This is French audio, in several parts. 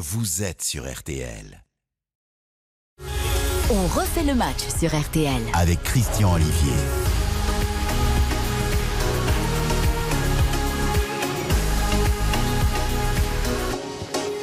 vous êtes sur RTL. On refait le match sur RTL. Avec Christian Olivier.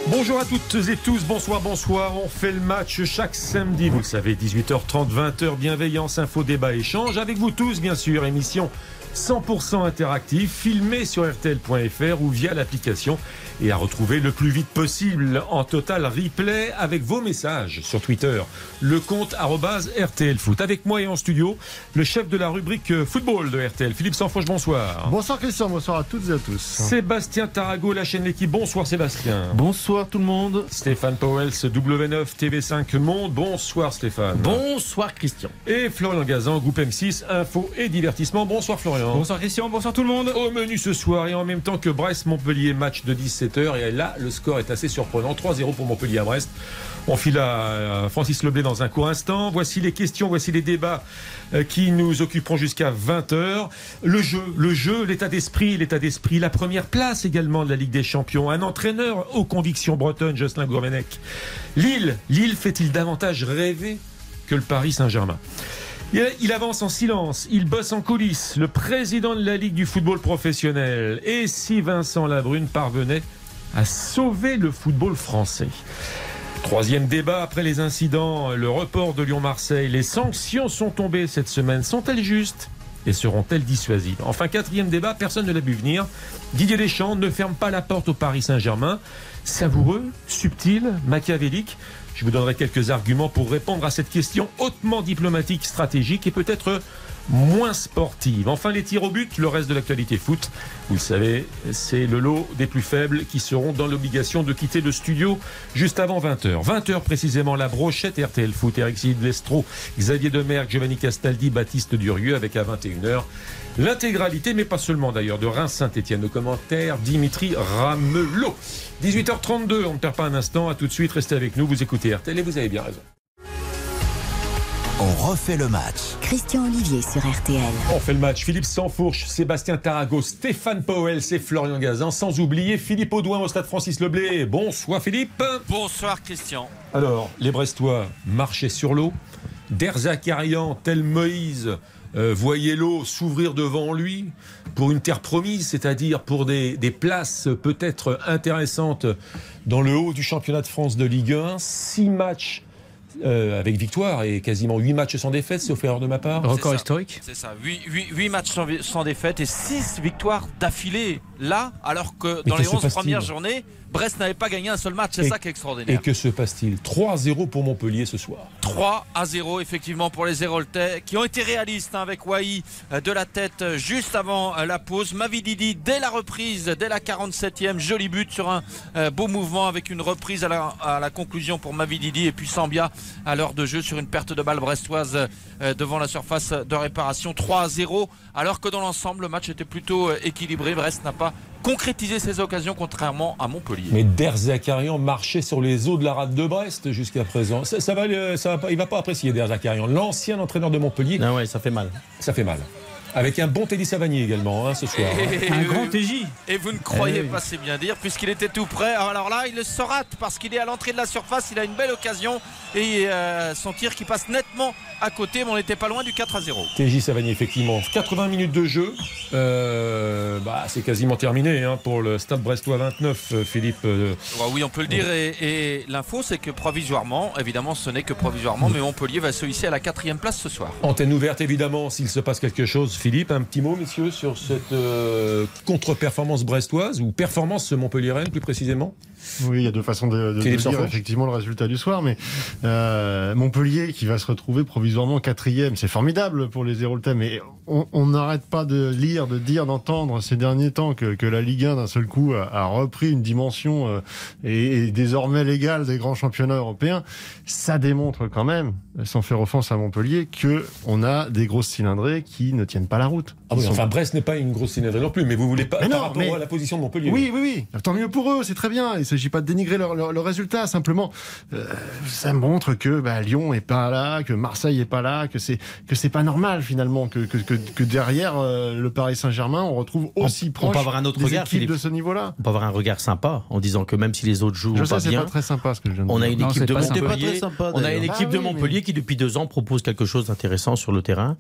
Bonjour à toutes et tous, bonsoir, bonsoir. On fait le match chaque samedi, vous le savez, 18h30, 20h, bienveillance, info, débat, échange. Avec vous tous, bien sûr, émission 100% interactive, filmée sur RTL.fr ou via l'application et à retrouver le plus vite possible en total replay avec vos messages sur Twitter. Le compte RTL Foot. Avec moi et en studio, le chef de la rubrique football de RTL, Philippe Sanfoche, bonsoir. Bonsoir Christian, bonsoir à toutes et à tous. Sébastien Tarago, la chaîne L'équipe, bonsoir Sébastien. Bonsoir tout le monde. Stéphane Powell, W9 TV5 Monde, bonsoir Stéphane. Bonsoir Christian. Et Florian Gazan, groupe M6, info et divertissement. Bonsoir Florian. Bonsoir Christian, bonsoir tout le monde. Au menu ce soir et en même temps que Brest-Montpellier, match de 17h. Et là, le score est assez surprenant. 3-0 pour Montpellier à Brest. On file à Francis Leblé dans un court instant. Voici les questions, voici les débats euh, qui nous occuperont jusqu'à 20h. Le jeu, le jeu, l'état d'esprit, l'état d'esprit, la première place également de la Ligue des Champions. Un entraîneur aux convictions bretonnes, Jocelyn Gourvenec. Lille, Lille fait-il davantage rêver que le Paris Saint-Germain? Il avance en silence, il bosse en coulisses, le président de la Ligue du football professionnel. Et si Vincent Labrune parvenait à sauver le football français? Troisième débat après les incidents, le report de Lyon-Marseille. Les sanctions sont tombées cette semaine. Sont-elles justes et seront-elles dissuasives? Enfin, quatrième débat, personne ne l'a vu venir. Didier Deschamps ne ferme pas la porte au Paris Saint-Germain. Savoureux, subtil, machiavélique. Je vous donnerai quelques arguments pour répondre à cette question hautement diplomatique, stratégique et peut-être moins sportive. Enfin, les tirs au but, le reste de l'actualité foot. Vous le savez, c'est le lot des plus faibles qui seront dans l'obligation de quitter le studio juste avant 20h. 20h précisément, la brochette RTL Foot, Eric Silvestro, Xavier Demerck, Giovanni Castaldi, Baptiste Durieux avec à 21h l'intégralité, mais pas seulement d'ailleurs, de Reims-Saint-Etienne. Au commentaire, Dimitri Ramelot. 18h32, on ne perd pas un instant. À tout de suite, restez avec nous. Vous écoutez RTL et vous avez bien raison. On refait le match. Christian Olivier sur RTL. On fait le match. Philippe Sansfourche, Sébastien Tarago, Stéphane Powell, c'est Florian Gazan. Sans oublier Philippe Audouin au stade Francis Leblé. Bonsoir Philippe. Bonsoir Christian. Alors, les Brestois marchaient sur l'eau. Derzakarian, tel Moïse, euh, voyait l'eau s'ouvrir devant lui pour une terre promise, c'est-à-dire pour des, des places peut-être intéressantes dans le haut du championnat de France de Ligue 1. Six matchs euh, avec victoire et quasiment 8 matchs sans défaite, sauf erreur de ma part. Record historique C'est ça, 8, matchs sans, sans, défaite et 6 victoires d'affilée là, alors que dans les 11 premières journées, Brest n'avait pas gagné un seul match, c'est ça qui est extraordinaire. Et que se passe-t-il 3-0 pour Montpellier ce soir. 3 à 0 effectivement pour les Héroltais qui ont été réalistes hein, avec Wai euh, de la tête euh, juste avant euh, la pause. Mavididi dès la reprise, dès la 47e, joli but sur un beau mouvement avec une reprise à la, à la conclusion pour Mavididi et puis Sambia à l'heure de jeu sur une perte de balle brestoise devant la surface de réparation 3 à 0 alors que dans l'ensemble le match était plutôt équilibré. Brest n'a pas concrétiser ses occasions contrairement à Montpellier. Mais Derzakarian marchait sur les eaux de la rade de Brest jusqu'à présent. Ça, va, ça va pas, il va pas apprécier Derzakarian, l'ancien entraîneur de Montpellier. Ah ouais, ça fait mal. Ça fait mal. Avec un bon Teddy Savanier également hein, ce soir. Hein. un grand TJ. Et vous ne croyez eh pas, c'est bien dire, puisqu'il était tout prêt. Alors là, il se rate parce qu'il est à l'entrée de la surface. Il a une belle occasion et euh, son tir qui passe nettement à côté, mais on n'était pas loin du 4 à 0. TJ Savanier, effectivement. 80 minutes de jeu. Euh, bah, c'est quasiment terminé hein, pour le Stade Brestois 29, euh, Philippe. oui, on peut le dire. Et, l'info, c'est que provisoirement, évidemment, ce n'est que provisoirement, mais Montpellier va se hisser à la quatrième place ce soir. Antenne ouverte, évidemment, s'il se passe quelque chose. Philippe, un petit mot, messieurs, sur cette contre-performance brestoise ou performance montpelliéraine plus précisément? Oui, il y a deux façons de, de, dire effectivement le résultat du soir, mais Montpellier qui va se retrouver provisoirement quatrième, c'est formidable pour les Héroltais, mais on n'arrête pas de lire, de dire, d'entendre ces derniers temps que, que la Ligue 1 d'un seul coup a, repris une dimension et, et, désormais légale des grands championnats européens. Ça démontre quand même, sans faire offense à Montpellier, que on a des grosses cylindrées qui ne tiennent pas la route. Ah oui, Brest n'est pas une grosse cylindrée non plus, mais vous voulez pas mais non, à la position de Montpellier. Oui, oui, oui. Tant mieux pour eux, c'est très bien. Et s'agit pas de dénigrer leur, leur, résultat. Simplement, euh, ça montre que bah, Lyon est pas là, que Marseille est pas là, que c'est que c'est pas normal finalement que que, que, derrière euh, le Paris Saint-Germain, on retrouve aussi proche on peut avoir un autre regard, de ce niveau-là. On peut avoir un regard sympa en disant que même si les autres jouent je pas sais, bien, pas très sympa ce que je viens de on a une équipe de Montpellier. on a une équipe de Montpellier qui depuis deux ans propose quelque chose d'intéressant sur le terrain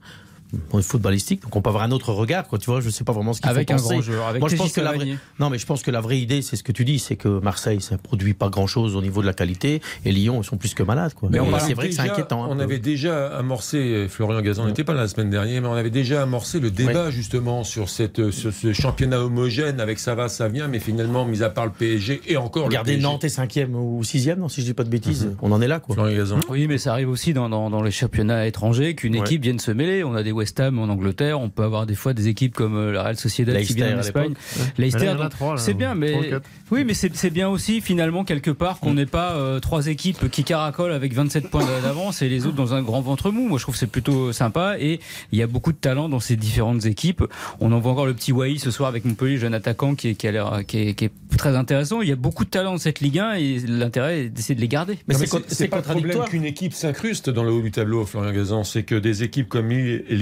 footballistique, donc on peut avoir un autre regard. Quoi, tu vois, je sais pas vraiment ce qu'il faut avec un grand joueur, avec Moi, je pense que la vraie... non, mais je pense que la vraie idée, c'est ce que tu dis, c'est que Marseille, ça produit pas grand chose au niveau de la qualité, et Lyon, ils sont plus que malades. Quoi. Mais c'est vrai que c'est inquiétant. On avait déjà amorcé, Florian Gazan n'était pas là la semaine dernière, mais on avait déjà amorcé le débat justement sur cette ce championnat homogène avec ça va, ça vient, mais finalement, mis à part le PSG et encore. Regardez Nantes est cinquième ou sixième, non, si je dis pas de bêtises, mhm. on en est là. Quoi. Florian Gazan. Oui, mais ça arrive aussi dans, dans, dans les championnats étrangers qu'une équipe vienne se mêler. On a des West Ham en Angleterre on peut avoir des fois des équipes comme euh, la Real Sociedad qui vient en Espagne. Leicester, c'est bien, mais oui, mais c'est bien aussi finalement quelque part qu'on mm. n'ait pas euh, trois équipes qui caracolent avec 27 points d'avance et les autres dans un grand ventre mou. Moi, je trouve c'est plutôt sympa et il y a beaucoup de talent dans ces différentes équipes. On en voit encore le petit Wai ce soir avec Montpellier, jeune attaquant qui, qui a l'air qui, est très intéressant. Il y a beaucoup de talent dans cette Ligue 1 et l'intérêt est d'essayer de les garder. Mais c'est pas le problème qu'une équipe s'incruste dans le haut du tableau, Florian Gazan. C'est que des équipes comme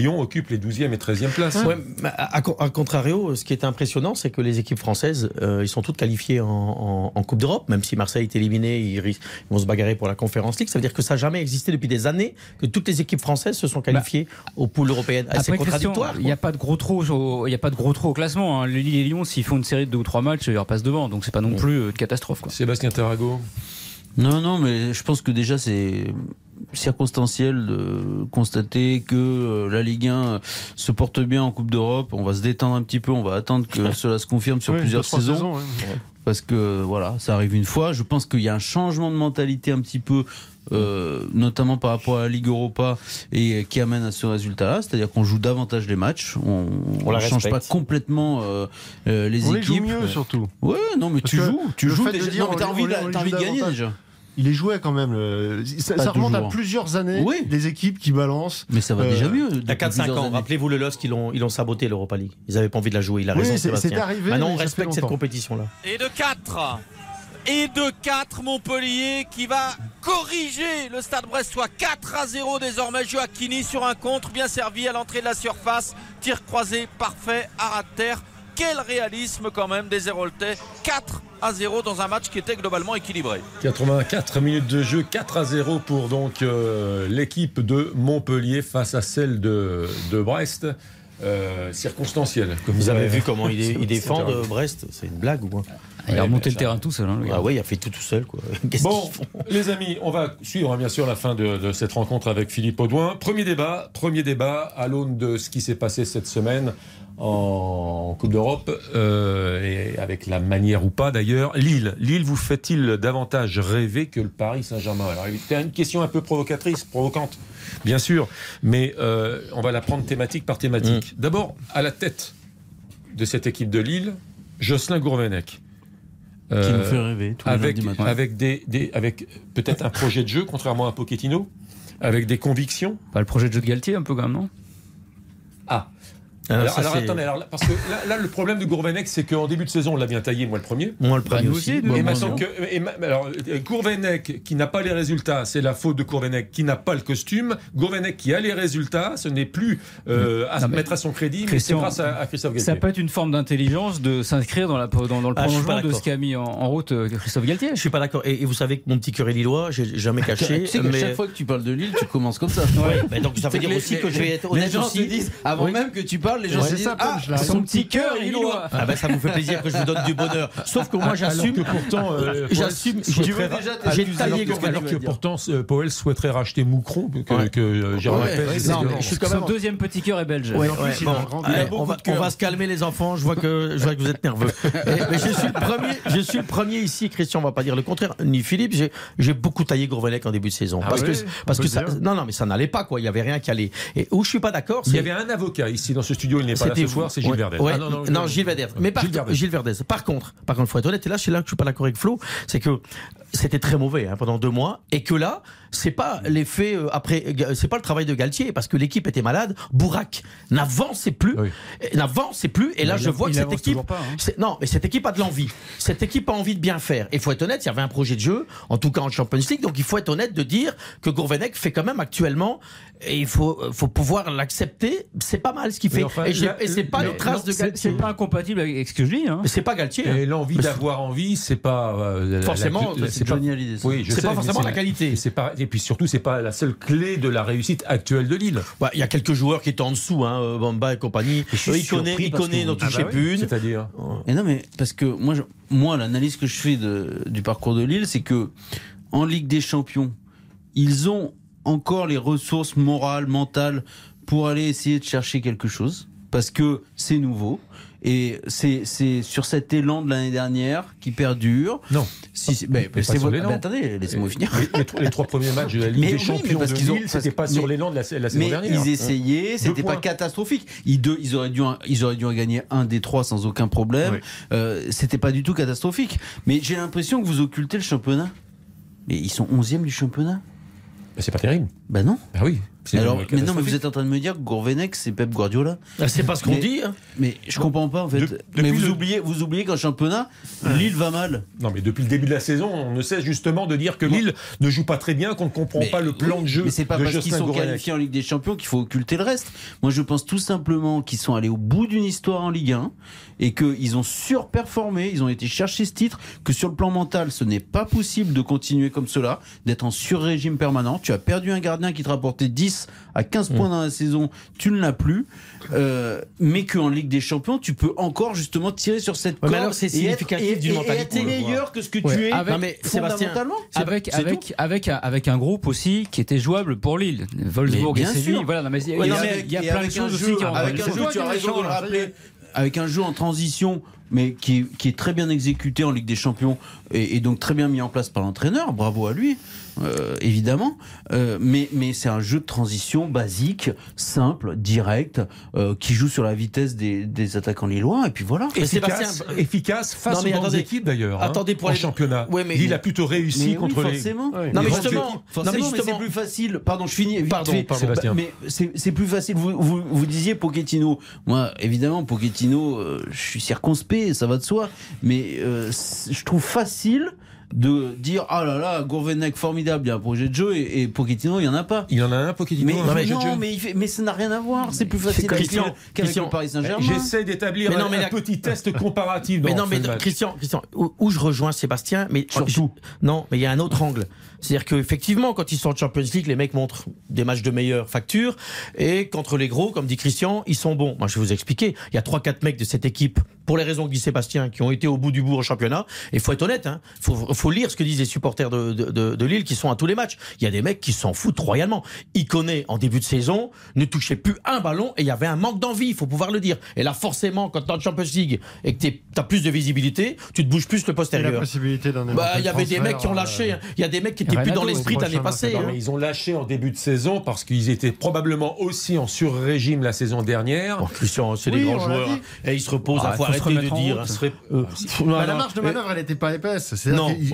Lyon occupent les 12e et 13e places. à, contrario, ce qui est impressionnant, c'est que les équipes françaises, euh, ils sont toutes qualifiées en, Coupe d'Europe, même si Marseille est éliminé, ils, vont se bagarrer pour la Conférence League. Ça veut dire que ça n'a jamais existé depuis des années que toutes les équipes françaises se sont bah, qualifiées aux poules européennes. Ah, c'est contradictoire. Il n'y a pas de gros trou, il y a pas de gros au classement. Hein. Lille et Lyon, s'ils font une série de deux ou trois matchs, ils repassent devant. Donc c'est pas non plus euh, de catastrophe. Sébastien Tarago. Non, non, mais je pense que déjà c'est circonstanciel de constater que euh, la Ligue 1 se porte bien en Coupe d'Europe. On va se détendre un petit peu, on va attendre que cela se confirme sur plusieurs saisons. Parce que voilà, ça arrive une fois. Je pense qu'il y a un changement de mentalité un petit peu euh, notamment par rapport à la Ligue Europa et qui amène à ce résultat-là, c'est-à-dire qu'on joue davantage les matchs, on ne change pas complètement euh, les on équipes. Les joue mieux surtout. Ouais, non mais tu joues, tu joues déjà. non mais t'as envie, envie de gagner déjà il est joué quand même. Ça, remonte à plusieurs années. Oui. Les équipes qui balancent. Mais ça va déjà euh, mieux. Il y a 4-5 ans. Rappelez-vous le LOSC, ils ont, ils ont saboté l'Europa League. Ils n'avaient pas envie de la jouer. Il a raison, C'est arrivé. Maintenant, on respecte cette compétition-là. Et de 4 et de 4 Montpellier qui va corriger le stade brestois 4 à 0 désormais Joaquini sur un contre bien servi à l'entrée de la surface tir croisé parfait à ras de terre quel réalisme quand même des Héroltais 4 à 0 dans un match qui était globalement équilibré 84 minutes de jeu 4 à 0 pour donc euh, l'équipe de Montpellier face à celle de, de Brest euh, circonstancielle comme vous avez vu comment il, il défend de Brest c'est une blague ou quoi? Il a remonté le terrain tout seul. Hein, ah ouais, il a fait tout tout seul. Quoi. Bon, les amis, on va suivre hein, bien sûr la fin de, cette rencontre avec Philippe Audouin. Premier débat, premier débat à l'aune de ce qui s'est passé cette semaine en Coupe d'Europe euh, et avec la manière ou pas d'ailleurs. Lille, Lille vous fait-il davantage rêver que le Paris Saint-Germain? Alors c'est une question un peu provocatrice, provocante, bien sûr, mais euh, on va la prendre thématique par thématique. Mm. D'abord, à la tête de cette équipe de Lille, Jocelyn Gourvenec. qui nous euh, fait rêver tous avec, les avec, des, des, avec peut-être un projet de jeu, contrairement à Pochettino, avec des convictions. Pas le projet de jeu de Galtier, un peu quand même, non? Alors, attendez, parce que là, le problème de Gourvenec, c'est qu'en début de saison, on l'a bien taillé, moi le premier. Moi le premier aussi. et alors, Gourvenec qui n'a pas les résultats, c'est la faute de Gourvenec qui n'a pas le costume. Gourvenec qui a les résultats, ce n'est plus euh, à mettre à son crédit, mais c'est grâce à, Christophe Galtier. Ça peut être une forme d'intelligence de s'inscrire dans, la, dans, le ah, prolongement de ce qu'a mis en, route euh, Christophe Galtier. Je suis pas d'accord. Et, vous savez que mon petit curé lillois, j'ai jamais caché. tu sais mais... chaque fois que tu parles de Lille, tu commences comme ça. Ouais, donc ça veut dire aussi que je vais être honnête aussi. Avant même que tu parles, les gens se disent ah, son petit cœur lillois. Ah ben ça vous fait plaisir que je vous donne du bonheur. Sauf que moi j'assume que pourtant euh, j'assume j'ai taillé alors que pourtant euh, Powell souhaiterait racheter Moucron que, que euh, Jérôme Son deuxième petit cœur est belge. On va se calmer les enfants, je vois que je vois que vous êtes nerveux. Je suis le premier, je suis ici Christian, on va pas dire le contraire, ni Philippe, j'ai beaucoup taillé Gourvenec en début de saison. Parce que parce que ça non non mais ça n'allait pas quoi, il y avait rien qui allait. Et où je suis pas d'accord, il y avait un avocat ici dans ce studio, il n'est pas là ce soir, c'est Gilles Verdez. Ah, non, non, Gilles Verdez. Mais par, Gilles, Verdez. Par contre, par contre, faut être honnête, et là, c'est là que je suis pas d'accord avec Flo, c'est que c'était très mauvais hein, pendant deux mois, et que là, c'est pas l'effet euh, après, euh, c'est pas le travail de Galtier parce que l'équipe était malade. Bourac n'avançait plus, n'avançait plus, et là je vois que cette équipe, hein. non, mais cette équipe a de l'envie. Cette équipe a envie de bien faire. Il faut être honnête, il y avait un projet de jeu, en tout cas en Champions League, donc il faut être honnête de dire que Gourvenec fait quand même actuellement, et il faut, faut pouvoir l'accepter. C'est pas mal ce qu'il fait, et, c'est pas une trace de Galtier. C'est pas incompatible avec ce que je dis. Hein. C'est pas Galtier. Et hein. l'envie d'avoir envie, c'est pas euh, forcément. C'est pas, oui, c'est pas forcément la qualité. C'est pas et puis surtout, c'est pas la seule clé de la réussite actuelle de Lille. Bah, il y a quelques joueurs qui étaient en dessous, hein, euh, Bamba et compagnie. il connaît, il connaît, n'en touchez plus une. C'est-à-dire. Et non, mais parce que moi, moi, l'analyse que je fais de, du parcours de Lille, c'est que en Ligue des Champions, ils ont encore les ressources morales, mentales pour aller essayer de chercher quelque chose parce que c'est nouveau. Et c'est sur cet élan de l'année dernière qui perdure. Non. Si, mais, c'est attendez, laissez-moi finir. Les, trois premiers matchs de la Ligue des Champions parce de Lille, c'était pas sur l'élan de la, la saison mais dernière. Ils essayaient, c'était pas catastrophique. Ils, deux, ils auraient dû, ils auraient dû en gagner un des trois sans aucun problème. Euh, c'était pas du tout catastrophique. Mais j'ai l'impression que vous occultez le championnat. Mais ils sont 11e du championnat. c'est pas terrible. Ben non. Bah oui. Alors, mais non, mais vous êtes en train de me dire que Gourvenec, c'est Pep Guardiola ah, C'est pas ce qu'on dit. Hein. Mais je comprends pas en fait. mais vous, oubliez, vous oubliez qu'en championnat, Lille va mal. Non, mais depuis le début de la saison, on ne cesse justement de dire que Lille ne joue pas très bien, qu'on ne comprend pas le plan de jeu. Mais c'est pas parce qu'ils sont qualifiés en Ligue des Champions qu'il faut occulter le reste. Moi, je pense tout simplement qu'ils sont allés au bout d'une histoire en Ligue 1 et qu'ils ont surperformé, ils ont été chercher ce titre, que sur le plan mental, ce n'est pas possible de continuer comme cela, d'être en sur-régime permanent. Tu as perdu un gardien qui te rapportait 10 à 15 points dans la saison, tu ne l'as plus, euh, mais qu'en Ligue des Champions, tu peux encore justement tirer sur cette corde. alors c'est significatif d'une mentalité. Et meilleur que ce que tu es. Avec, mais fondamentalement. Avec, avec, avec, avec, un groupe aussi qui était jouable pour Lille. Wolfsburg et Séville. Voilà, mais il y, a plein de choses aussi qui Avec un jeu, tu as raison de le rappeler avec un jeu en transition, mais qui qui est, très bien exécuté en Ligue des Champions et, donc très bien mis en place par l'entraîneur. Bravo à lui. Euh, évidemment, euh, mais, mais c'est un jeu de transition basique, simple, direct, euh, qui joue sur la vitesse des, des attaquants lillois, et puis voilà. Efficace, efficace face non, mais aux grandes équipes d'ailleurs. Hein, attendez pour en les... championnat. Ouais, mais... Il a plutôt réussi contre oui, forcément. les. Non mais justement, forcément, non, mais, c'est plus facile. Pardon, je finis. Pardon, pardon. Sébastien. Mais c'est plus facile. Vous, vous, vous, disiez Pochettino. Moi, évidemment, Pochettino, je suis circonspect, ça va de soi, mais je trouve facile de dire ah là là Gourvenec formidable il y a un projet de jeu et, Pochettino il y en a pas il y en a un Pochettino mais, non, mais, non, mais, mais ça n'a rien à voir c'est plus facile Christian, Christian, Paris Saint-Germain j'essaie d'établir un, un, petit test comparatif mais non mais Christian Christian où, je rejoins Sébastien mais surtout non mais il y a un autre angle c'est-à-dire qu'effectivement, quand ils sont en Champions League, les mecs montrent des matchs de meilleure facture. Et contre les gros, comme dit Christian, ils sont bons. Moi, je vais vous expliquer. Il y a 3-4 mecs de cette équipe, pour les raisons que dit Sébastien, qui ont été au bout du bout en championnat. Et il faut être honnête, hein. faut, faut lire ce que disent les supporters de, de, de, Lille qui sont à tous les matchs. Il y a des mecs qui s'en foutent royalement. connaît en début de saison, ne touchait plus un ballon et il y avait un manque d'envie, il faut pouvoir le dire. Et là, forcément, quand tu es en Champions League et que tu as plus de visibilité, tu te bouges plus le postérieur. Il bah, il y avait des mecs qui ont lâché. Euh, il y a des mecs qui plus dans l'esprit l'année passée. Hein. ils ont lâché en début de saison parce qu'ils étaient probablement aussi en sur-régime la saison dernière. Oh, Christian, c'est des grands joueurs. Et ils se reposent. Il ah, faut arrêter de dire. Euh, bah, la marge de manœuvre, elle n'était pas épaisse.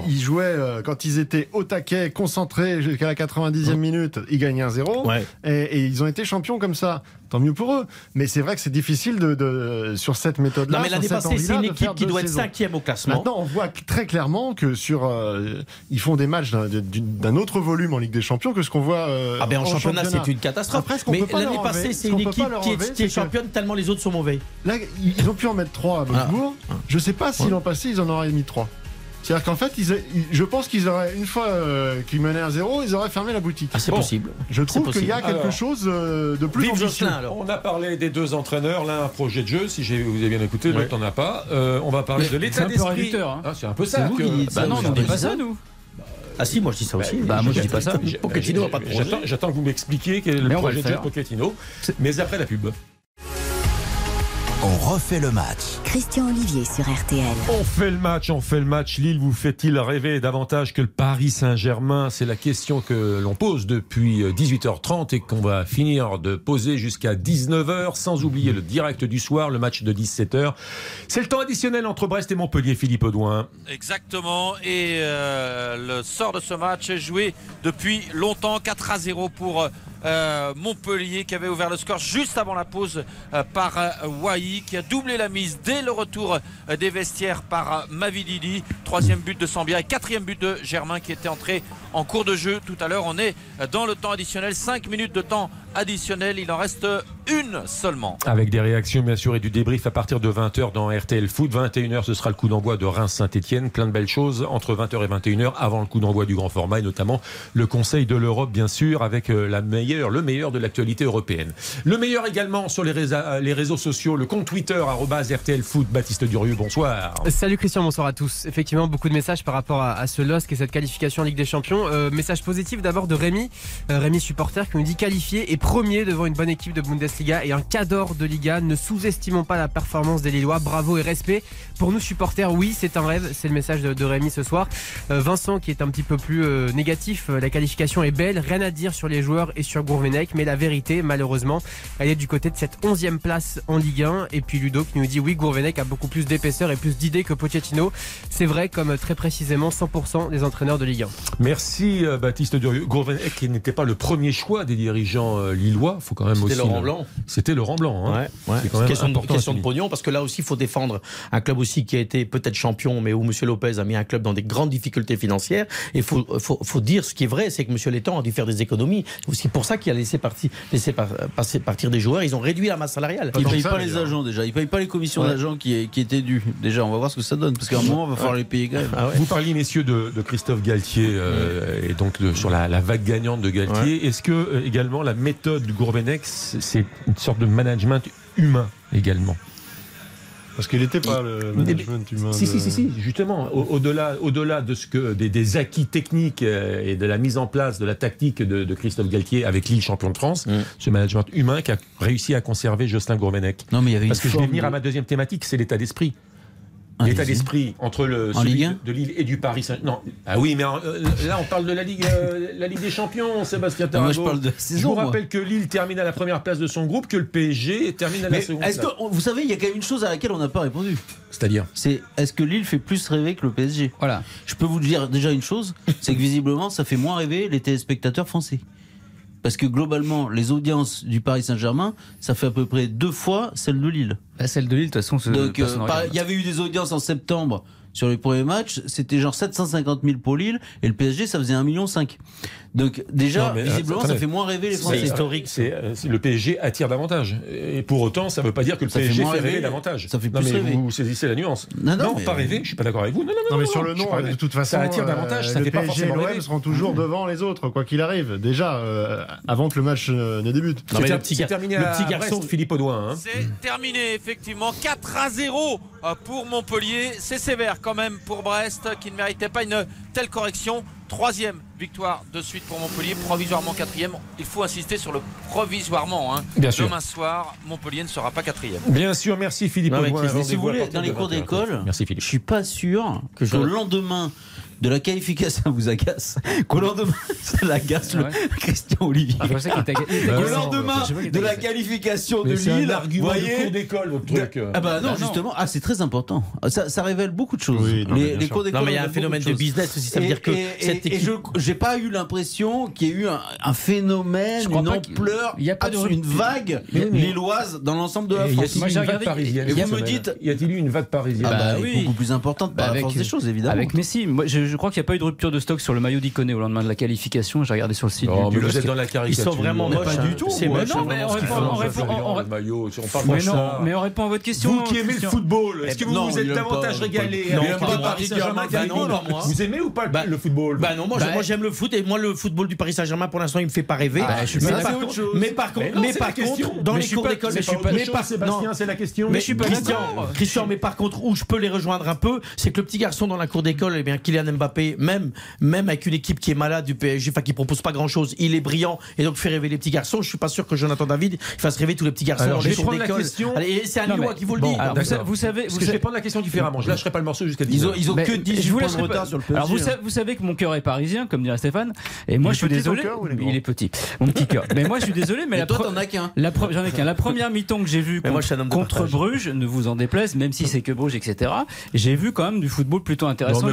Ils jouaient euh, quand ils étaient au taquet, concentrés jusqu'à la 90e minute, ils gagnaient un 0 et, ils ont été champions comme ça tant mieux pour eux. Mais c'est vrai que c'est difficile de, sur cette méthode-là. Non, mais l'année passée, c'est une équipe qui doit être cinquième au classement. Maintenant, on voit très clairement que sur, euh, ils font des matchs d'un autre volume en Ligue des Champions que ce qu'on voit. Euh, ah ben en, championnat, c'est une catastrophe. mais l'année passée, c'est une équipe qui est, championne tellement les autres sont mauvais. Là, ils ont pu en mettre trois à Bourg. Ah. Je sais pas si l'an passé, ils en auraient mis trois. C'est-à-dire qu'en fait, je pense qu'ils auraient, une fois euh, qu'ils menaient un zéro, ils auraient fermé la boutique. Ah, c'est possible. Je trouve qu'il y a quelque chose euh, de plus ambitieux. On a parlé des deux entraîneurs, l'un un projet de jeu, si vous avez bien écouté, l'autre n'en a pas. Euh, on va parler de l'état d'esprit. Hein. Ah, c'est un peu ça. Vous qui bah non, on ne dit pas ça, nous. Ah si, moi je dis ça aussi. Bah, moi je dis pas ça. Pochettino n'a pas de projet. J'attends que vous m'expliquiez quel est le projet de jeu de Pochettino, mais après la pub. On refait le match. Christian Olivier sur RTL. On fait le match, on fait le match. Lille vous fait-il rêver davantage que le Paris Saint-Germain? C'est la question que l'on pose depuis 18h30 et qu'on va finir de poser jusqu'à 19h, sans oublier le direct du soir, le match de 17h. C'est le temps additionnel entre Brest et Montpellier, Philippe Audouin. Exactement. Et euh, le sort de ce match est joué depuis longtemps, 4 à 0 pour euh, Montpellier qui avait ouvert le score juste avant la pause euh, par euh, Wai qui a doublé la mise dès le retour des vestiaires par Mavididi. Troisième but de Sambia et quatrième but de Germain qui était entré en cours de jeu tout à l'heure. On est dans le temps additionnel, 5 minutes de temps additionnel. Il en reste une seulement. Avec des réactions bien sûr et du débrief à partir de 20h dans RTL Foot. 21h ce sera le coup d'envoi de Reims-Saint-Etienne. Plein de belles choses entre 20h et 21h avant le coup d'envoi du grand format et notamment le Conseil de l'Europe bien sûr avec euh, la meilleure, le meilleur de l'actualité européenne. Le meilleur également sur les, réseaux, les réseaux sociaux, le compte Twitter RTL Foot. Baptiste Durieux, bonsoir. Salut Christian, bonsoir à tous. Effectivement beaucoup de messages par rapport à, ce LOSC et cette qualification en Ligue des Champions. Euh, message positif d'abord de Rémi, euh, Rémi supporter qui nous dit qualifié et premier devant une bonne équipe de Bundesliga et un cadre de Liga. Ne sous-estimons pas la performance des Lillois. Bravo et respect. Pour nous supporters, oui, c'est un rêve. C'est le message de, Rémi ce soir. Euh, Vincent qui est un petit peu plus négatif. La qualification est belle. Rien à dire sur les joueurs et sur Gourvenec. Mais la vérité, malheureusement, elle est du côté de cette 11e place en Ligue 1. Et puis Ludo qui nous dit oui, Gourvenec a beaucoup plus d'épaisseur et plus d'idées que Pochettino. C'est vrai, comme très précisément 100% des entraîneurs de Ligue 1. Merci Baptiste Durieux. Gourvenec qui n'était pas le premier choix des dirigeants lillois. Faut quand même aussi. C'était Laurent Blanc. C'était Laurent Blanc. Hein. Ouais, C'est quand même question, important question de pognon parce que là aussi il faut défendre un club aussi qui a été peut-être champion, mais où M. Lopez a mis un club dans des grandes difficultés financières. Et il faut, faut, faut, dire ce qui est vrai, c'est que M. Létang a dû faire des économies. C'est aussi pour ça qu'il a laissé, partir, laissé passer, partir des joueurs. Ils ont réduit la masse salariale. Il ne paye pas les agents déjà. Il ne paye pas les commissions d'agents qui, qui, étaient dues. Déjà, on va voir ce que ça donne. Parce qu'à un moment, il va falloir les payer quand même. Ah Vous parliez, messieurs, de, Christophe Galtier euh, et donc sur la, vague gagnante de Galtier. Est-ce que euh, également la méthode du Gourvenex, c'est une sorte de management humain également? Parce qu'il n'était pas le management humain. Si, si, si, si, justement, au-delà au delà de ce que, des, acquis techniques euh, et de la mise en place de la tactique de, Christophe Galtier avec Lille champion de France, ce management humain qui a réussi à conserver Jocelyn Gourvenec. Non, mais il y avait Parce que je vais venir à ma deuxième thématique, c'est l'état d'esprit l'état d'esprit entre le celui de Lille et du Paris Saint Non, ah oui, mais euh, là on parle de la Ligue, euh, la Ligue des Champions, Sébastien je parle de saison. Je vous rappelle que Lille termine à la première place de son groupe, que le PSG termine à la seconde. Est-ce que vous savez, il y a quand même une chose à laquelle on n'a pas répondu. C'est-à-dire C'est est-ce que Lille fait plus rêver que le PSG Voilà. Je peux vous dire déjà une chose, c'est que visiblement ça fait moins rêver les téléspectateurs français. Parce que globalement, les audiences du Paris Saint-Germain, ça fait à peu près deux fois celle de Lille. Bah, celle de Lille, de toute façon, Donc, euh, il y avait eu des audiences en septembre sur les premiers matchs, c'était genre 750 000 pour Lille et le PSG ça faisait 1,5 million. Donc déjà, euh, visiblement, ça fait moins rêver les Français. C'est historique. C'est, euh, le PSG attire davantage. Et pour autant, ça ne veut pas dire que le PSG fait, rêver, davantage. Ça fait plus non, mais rêver. Vous saisissez la nuance. Non, non, pas rêver. Je suis pas d'accord avec vous. Non, non, non. mais sur le nom, de toute façon, ça attire davantage. ça le fait PSG pas et l'OM seront toujours devant les autres, quoi qu'il arrive. Déjà, avant que le match ne débute. C'est terminé. Le petit garçon Philippe Audouin. Hein. C'est terminé effectivement. 4 à 0 pour Montpellier. C'est sévère quand même pour Brest qui ne méritait pas une telle correction. Troisième victoire de suite pour Montpellier, provisoirement quatrième. Il faut insister sur le provisoirement. Hein. Bien sûr. Demain soir, Montpellier ne sera pas quatrième. Bien sûr, merci Philippe. si vous voulez, dans les cours d'école, je suis pas sûr que le lendemain de la qualification, ça vous agace. Qu'au lendemain, ça l'agace le Christian Olivier. Ah, Au lendemain de la qualification de Lille, vous voyez, cours d'école, votre truc. Ah bah non, bah justement, ah c'est très important. Ça, ça, révèle beaucoup de choses. les, cours d'école. Non mais il y a un phénomène de business aussi. Ça veut dire que cette équipe... et j'ai pas eu l'impression qu'il y ait eu un, phénomène, une ampleur, il y a pas une vague lilloise dans l'ensemble de la France. Moi j'ai regardé. Et vous me dites, y a-t-il eu une vague parisienne? Ah bah oui, beaucoup plus importante par la force des choses évidemment. Avec Messi, moi je crois qu'il n'y a pas eu de rupture de stock sur le maillot d'Iconé au lendemain de la qualification. J'ai regardé sur le site. Oh, du, vous êtes dans la caricature. Ils sont vraiment moches. Pas du tout. C'est moche. Non, mais on répond. Mais on répond à votre question. Vous qui aimez le football, est-ce que vous vous êtes davantage régalé Vous aimez ou pas le football Bah non, moi j'aime le foot et moi le football du Paris Saint-Germain pour l'instant il me fait pas rêver. Mais par contre, mais par contre, dans les cours d'école, mais je suis pas. Mais par Sébastien, c'est la question. Mais je suis pas Christian. Christian, mais par contre où je peux les rejoindre un peu, c'est que le petit garçon dans la cour d'école, eh bien Kylian Mbappé, même, même avec une équipe qui est malade du PSG, enfin qui propose pas grand chose, il est brillant et donc fait rêver les petits garçons. Je suis pas sûr que Jonathan David fasse rêver tous les petits garçons. Alors, je vais prendre la question. C'est un Lillois qui vous le dit. vous, savez, vous je vais prendre la question différemment. Je lâcherai pas le morceau jusqu'à 10 Ils ont, ils ont que 10 points de retard sur le PSG. Alors vous, savez, que mon cœur est parisien, comme dirait Stéphane, et moi je suis désolé. Il est petit, mon petit cœur. Mais moi je suis désolé, mais la toi t'en as qu'un. J'en ai qu'un. La première mi-temps que j'ai vue contre Bruges, ne vous en déplaise, même si c'est que Bruges, etc. J'ai vu quand même du football plutôt intéressant.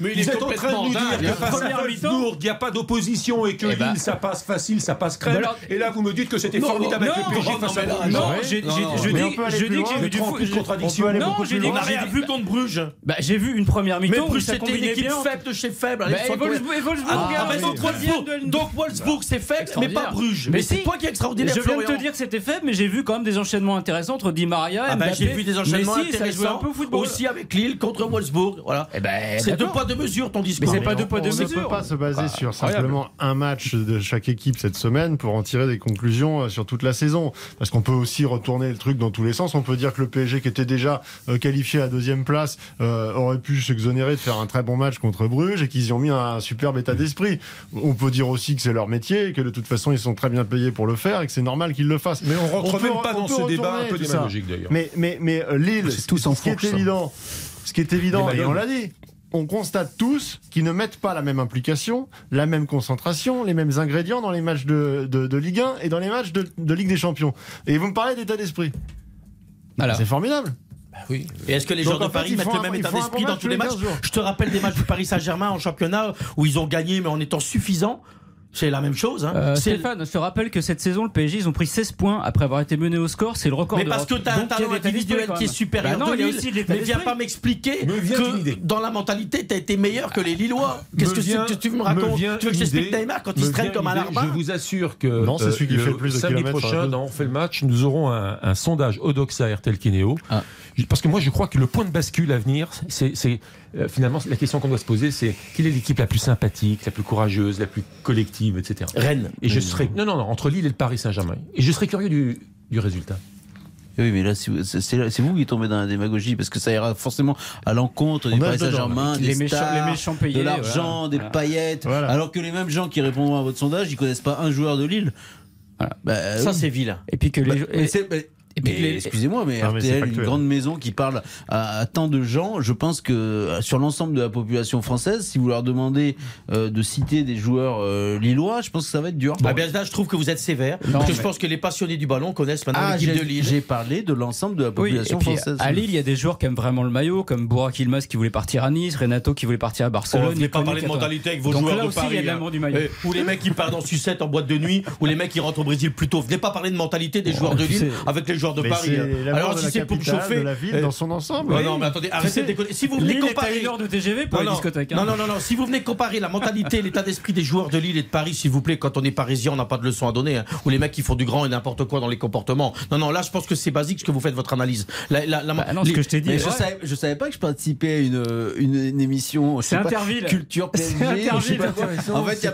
Mais il est en train de nous dire qu'il n'y a pas d'opposition et que eh ben. Lille ça passe facile, ça passe crème. Et là vous me dites que c'était formidable avec le PSG face à Bruges. Non, je dis que j'ai vu du foot. Non, j'ai dit que j'ai vu contre Bruges. Bah, j'ai vu une première mi-temps. Mais Bruges c'était une équipe faible de chez faible. Donc Wolfsburg c'est faible, mais pas Bruges. Mais c'est toi qui est extraordinaire. Je viens de te dire que c'était faible, mais j'ai vu quand même des enchaînements intéressants entre Di Maria et Mbappé. J'ai vu des enchaînements intéressants aussi avec Lille contre Wolfsburg. Voilà. C'est deux poids deux mesures ton discours. Mais c'est pas deux poids deux mesures. On ne peut pas se baser sur simplement un match de chaque équipe cette semaine pour en tirer des conclusions sur toute la saison. Parce qu'on peut aussi retourner le truc dans tous les sens. On peut dire que le PSG qui était déjà qualifié à deuxième place aurait pu s'exonérer de faire un très bon match contre Bruges et qu'ils y ont mis un superbe état d'esprit. On peut dire aussi que c'est leur métier et que de toute façon ils sont très bien payés pour le faire et que c'est normal qu'ils le fassent. Mais on rentre même pas dans ce débat un peu démagogique d'ailleurs. Mais, mais, mais euh, Lille, ce qui est évident, ce qui est évident, et on l'a dit, on constate tous qu'ils ne mettent pas la même implication, la même concentration, les mêmes ingrédients dans les matchs de, de, Ligue 1 et dans les matchs de, de Ligue des Champions. Et vous me parlez d'état d'esprit. C'est formidable. Bah oui. Et est-ce que les joueurs de Paris mettent le même état d'esprit dans tous les matchs Je te rappelle des matchs du Paris Saint-Germain en championnat où ils ont gagné mais en étant suffisants. C'est la même chose. Hein. Euh, Stéphane, je te rappelle que cette saison, le PSG, ils ont pris 16 points après avoir été mené au score. C'est le record Mais parce que tu as un talent individuel qui est supérieur bah non, de Lille. Mais viens pas m'expliquer que dans la mentalité, tu as été meilleur que les Lillois. Qu'est-ce que, tu me racontes Tu veux que j'explique Neymar quand il se traîne comme un larbin Je vous assure que non, c'est celui qui fait le plus de samedi prochain, dans On fait le match, nous aurons un, sondage Odoxa RTL Kineo. Parce que moi, je crois que le point de bascule à venir, c'est euh, finalement, la question qu'on doit se poser, c'est quelle est l'équipe la plus sympathique, la plus courageuse, la plus collective, etc. Rennes. Et je serais non, non, non, entre Lille et le Paris Saint-Germain. Et je serais curieux du, du résultat. Oui, mais là, c'est vous qui tombez dans la démagogie, parce que ça ira forcément à l'encontre du Paris Saint-Germain, des les stars, les méchants payés, de l'argent, des paillettes, alors que les mêmes gens qui répondront à votre sondage, ils connaissent pas un joueur de Lille. Bah, ça, c'est vilain. Et puis que les. Bah, excusez-moi, mais RTL, une grande maison qui parle à, tant de gens, je pense que euh, sur l'ensemble de la population française, si vous leur demandez euh, de citer des joueurs euh, lillois, je pense que ça va être dur. Bah, bien là, je trouve que vous êtes sévère. parce que je pense que les passionnés du ballon connaissent maintenant ah, l'équipe de Lille. J'ai parlé de l'ensemble de la population française. À Lille, il y a des joueurs qui aiment vraiment le maillot, comme Bourak Ilmaz qui voulait partir à Nice, Renato qui voulait partir à Barcelone. Oh, pas parler de mentalité avec vos joueurs de Paris. Hein. Du maillot. Eh, ou les mecs qui partent en sucette en boîte de nuit, ou les mecs qui rentrent au Brésil plus tôt. Venez pas parler de mentalité des joueurs de Lille avec les joueurs de Paris. Hein. Alors si c'est pour chauffer la ville euh, dans son ensemble. non, mais attendez, arrêtez de déconner. Si vous venez comparer une de TGV pour non, discothèque. Hein. Non, non, non, Si vous venez comparer la mentalité, l'état d'esprit des joueurs de Lille et de Paris, s'il vous plaît, quand on est parisien, on n'a pas de leçon à donner. Hein. Ou les mecs qui font du grand et n'importe quoi dans les comportements. Non, non, là, je pense que c'est basique ce que vous faites votre analyse. La, la, bah non, ce que je t'ai dit. Je savais, je savais pas que je participais à une, une, émission. C'est Interville. Culture PSG. En fait,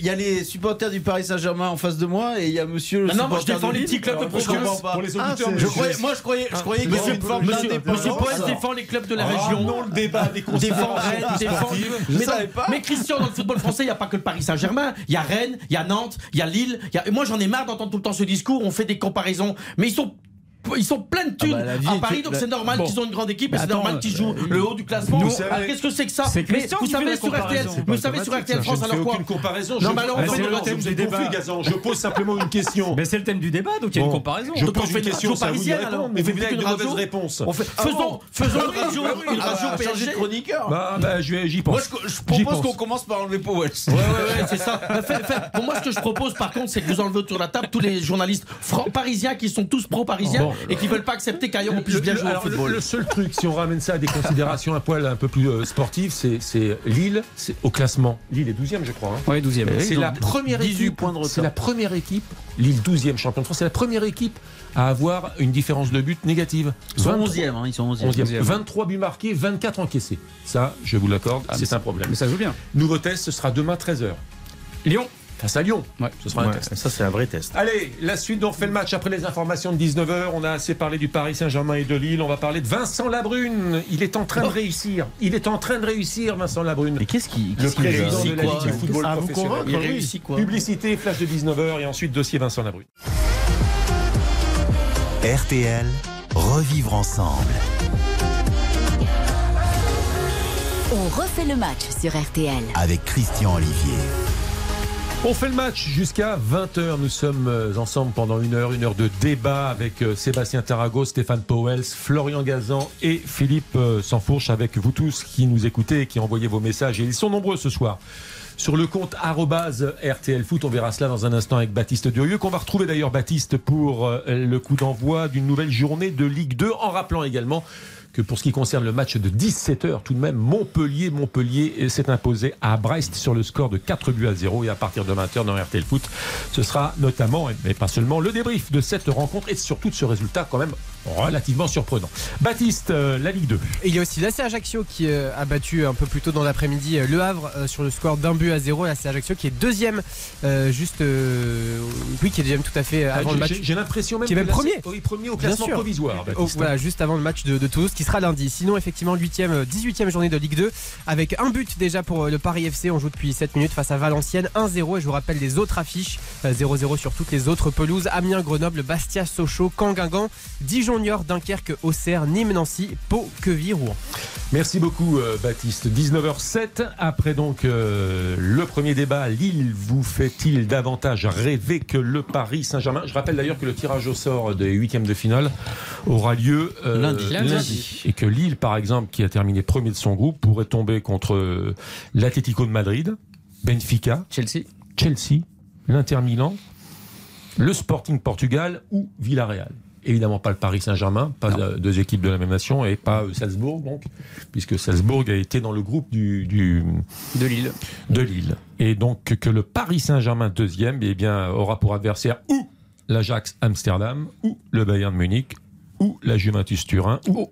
il y a les supporters du Paris Saint-Germain en face de moi et il y a monsieur. Non, moi je défends les petits clubs de Pour les auditeurs. Moi, je croyais je croyais Monsieur, Monsieur Poel défend les clubs de la ah, région. Non, le débat des défend Rennes, défend. Mais, mais Christian, dans le football français, il n'y a pas que le Paris Saint-Germain. Il y a Rennes, il y a Nantes, il y a Lille. Moi, j'en ai marre d'entendre tout le temps ce discours. On fait des comparaisons. Mais ils sont ils sont plein de thunes ah bah, à Paris, donc c'est normal qu'ils ont une grande équipe et c'est normal qu'ils jouent euh, le haut du classement. Qu'est-ce que c'est que ça Mais vous savez sur RTL, vous savez sur RTL France alors quoi aucune comparaison. Non, mais alors c'est le thème du débat. Je pose simplement une question. Mais c'est le thème du débat, donc il y a une comparaison. Je pose une question parisienne alors. Mais vous venez avec de mauvaises réponses. Faisons, une radio, une radio PSG chroniqueur. Bah, bah, j'y pense. Moi, je propose qu'on commence par enlever Powell. Ouais, ouais, ouais, c'est ça. Pour moi, ce que je propose, par contre, c'est que vous enlevez autour de la table tous les journalistes parisiens qui sont tous pro-parisiens et qui veulent pas accepter le, seul truc, si on ramène ça à des considérations un poil un peu plus euh, sportives, c'est Lille au classement. Lille est 12e, je crois. Hein. Oui, 12e. C'est la première équipe. C'est la première équipe. Lille 12e champion de France. C'est la première équipe à avoir une différence de but négative. Ils sont 11e, hein, ils sont 11e. 23 buts marqués, 24 encaissés. Ça, je vous l'accorde, ah, c'est un problème. Mais ça joue bien. Nouveau test, ce sera demain 13h. Lyon face à Lyon. Ce sera un test. Ça, c'est un vrai test. Allez, la suite, on fait le match après les informations de 19h. On a assez parlé du Paris Saint-Germain et de Lille. On va parler de Vincent Labrune. Il est en train de oh. réussir. Il est en train de réussir, Vincent Labrune. Mais qu'est-ce qui. le président de la Ligue du football ah, professionnel. Il réussit quoi Publicité, flash de 19h et ensuite dossier Vincent Labrune. RTL, revivre ensemble. On refait le match sur RTL. Avec Christian Olivier. On fait le match jusqu'à 20h. Nous sommes euh, ensemble pendant une heure, une heure de débat avec euh, Sébastien Tarago, Stéphane Powels, Florian Gazan et Philippe euh, Sansfourche avec vous tous qui nous écoutez et qui envoyez vos messages. Et ils sont nombreux ce soir sur le compte RTL Foot. On verra cela dans un instant avec Baptiste Durieux, qu'on va retrouver d'ailleurs Baptiste pour le coup d'envoi d'une nouvelle journée de Ligue 2, en rappelant également que pour ce qui concerne le match de 17h, tout de même, Montpellier, Montpellier s'est imposé à Brest sur le score de 4 buts à 0. Et à partir de 20h dans RTL Foot, ce sera notamment, mais pas seulement, le débrief de cette rencontre et surtout de ce résultat quand même relativement surprenant. Baptiste, euh, la Ligue 2. Et il y a aussi l'AC Ajaccio qui euh, a battu un peu plus tôt dans l'après-midi euh, Le Havre sur le score d'un but à 0. L'AC Ajaccio qui est deuxième, juste. oui, qui est deuxième tout à fait avant le match. J'ai l'impression même qui est même premier. premier au classement provisoire. voilà, juste avant le match de, de Toulouse qui sera lundi. Sinon, effectivement, 8e, 18e journée de Ligue 2 avec un but déjà pour le Paris FC. On joue depuis 7 minutes face à Valenciennes 1-0. Et je vous rappelle les autres affiches 0-0 sur toutes les autres pelouses Amiens, Grenoble, Bastia, Sochaux, Caen, Guingamp, Dunkerque, Auxerre, Nîmes, Nancy, Pau, Queville, Rouen. Merci beaucoup euh, Baptiste. 19h07, après donc euh, le premier débat, Lille vous fait-il davantage rêver que le Paris Saint-Germain? Je rappelle d'ailleurs que le tirage au sort des huitièmes de finale aura lieu euh, lundi. lundi. Et que Lille, par exemple, qui a terminé premier de son groupe, pourrait tomber contre l'Atlético de Madrid, Benfica, Chelsea, Chelsea l'Inter Milan, le Sporting Portugal ou Villarreal évidemment pas le Paris Saint-Germain, pas deux équipes de la même nation, et pas euh, Salzbourg, donc, puisque Salzbourg a été dans le groupe du, de Lille. De Lille. Et donc que le Paris Saint-Germain deuxième, eh bien, aura pour adversaire ou l'Ajax Amsterdam, ou le Bayern de Munich, ou la Juventus Turin, ou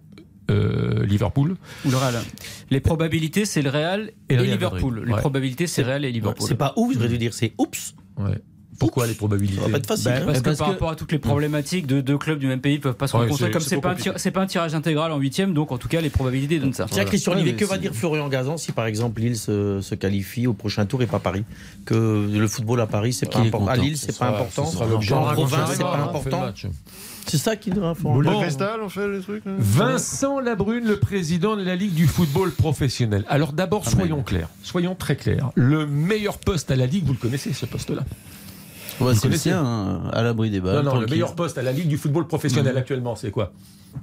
euh, Liverpool. Ou le Real. Les probabilités, c'est le Real et, Liverpool. Les probabilités, c'est Real et Liverpool. C'est pas ouf, je voudrais dire, c'est oups. Ouais. Pourquoi les probabilités Ça va pas être facile. Bah, hein. parce, que par rapport à toutes les problématiques de deux clubs du même pays ne peuvent pas se rencontrer. Comme c'est pas, pas un tirage intégral en huitième, donc en tout cas les probabilités donnent ça. Tiens, Christian Olivier, que va dire Florian Gazan si par exemple Lille se, se, qualifie au prochain tour et pas Paris? Que le football à Paris, c'est pas important. À Lille, c'est pas important. En province, c'est pas important. C'est ça qui nous informe. Bon, cristal, on fait les trucs. Vincent Labrune, le président de la Ligue du football professionnel. Alors d'abord, soyons clairs, soyons très clairs. Le meilleur poste à la Ligue, vous le connaissez, ce poste-là c'est le sien, hein, à l'abri des balles. Non, non, le meilleur poste à la Ligue du football professionnel mmh. actuellement, c'est quoi?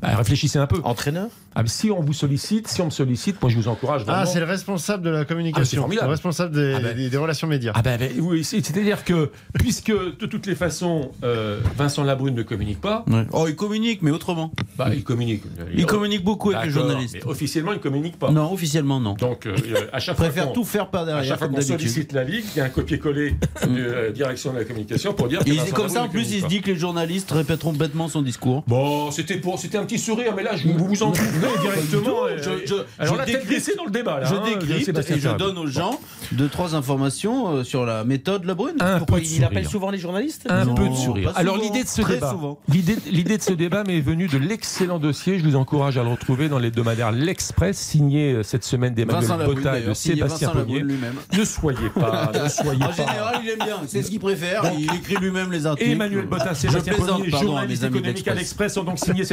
Bah, réfléchissez un peu. Entraîneur ah, Si on vous sollicite, si on me sollicite, moi je vous encourage Ah, c'est le responsable de la communication. Ah, le responsable des, ah, ben. des, relations médias. Ah ben, ben oui, c'est-à-dire que puisque de toutes les façons, euh, Vincent Labrune ne communique pas. Oh, il communique, mais autrement. Bah, il communique. Il, communique beaucoup avec les journalistes. Mais officiellement, il communique pas. Non, officiellement non. Donc, euh, à chaque fois préfère tout faire par derrière. À chaque fois qu'on sollicite la Ligue, il y a un copier-coller de la direction de la communication pour dire. Que comme ça, en plus, il se dit que les journalistes répéteront bêtement son discours. Bon, c'était pour, c'était un petit sourire, mais là, vous vous en directement. Je, Alors la tête dans le débat. Là, je hein, décrypte et je donne aux gens deux trois informations euh, sur la méthode Lebrun. Pourquoi il appelle souvent les journalistes Un peu de sourire. Alors l'idée de ce débat, l'idée de ce débat m'est venue de l'excellent dossier. Je vous encourage à le retrouver dans l'hebdomadaire L'Express, signé euh, cette semaine d'Emmanuel Botta et de Sébastien Pognier. Ne soyez pas, ne soyez pas. En général, il aime bien. C'est ce qu'il préfère. Il écrit lui-même les articles. Emmanuel Botta, Sébastien Pognier, journaliste économique à l'Express, ont donc signé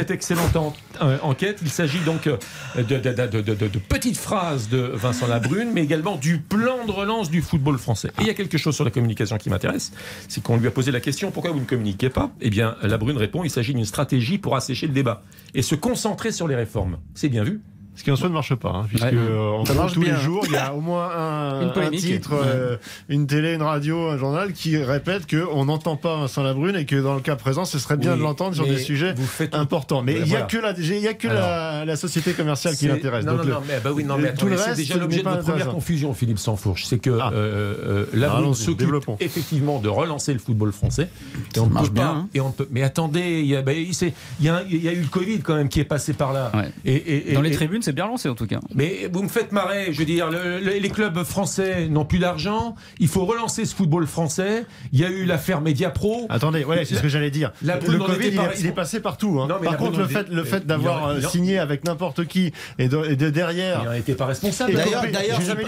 euh, enquête. Il s'agit donc de, de, petites phrases de Vincent Labrune, mais également du plan de relance du football français. Et il y a quelque chose sur la communication qui m'intéresse, c'est qu'on lui a posé la question pourquoi vous ne communiquez pas? Eh bien, Labrune répond il s'agit d'une stratégie pour assécher le débat et se concentrer sur les réformes. C'est bien vu. Ce qui en soi ne marche pas, hein, puisque euh, tous les jours, il y a au moins un, titre, euh, une télé, une radio, un journal qui répète qu'on n'entend pas Vincent Labrune et que dans le cas présent, ce serait bien de l'entendre sur des sujets importants. Mais il n'y a que, la, y a que la, société commerciale qui l'intéresse. Non, non, non, mais, bah oui, non, mais tout le reste, c'est déjà l'objet de notre première confusion, Philippe Sansfourche. C'est que ah. euh, Labrune s'occupe effectivement de relancer le football français. Et on marche bien. Hein. Et on peut, mais attendez, il y, a, eu le Covid quand même qui est passé par là. Et, dans les tribunes, c'est bien lancé en tout cas. Mais vous me faites marrer, je veux dire, les clubs français n'ont plus d'argent, il faut relancer ce football français. Il y a eu l'affaire Mediapro. Attendez, ouais, c'est ce que j'allais dire. le Covid, il, est passé partout. Hein. Par contre, le fait, le fait d'avoir signé avec n'importe qui et de, derrière. Il n'en était pas responsable.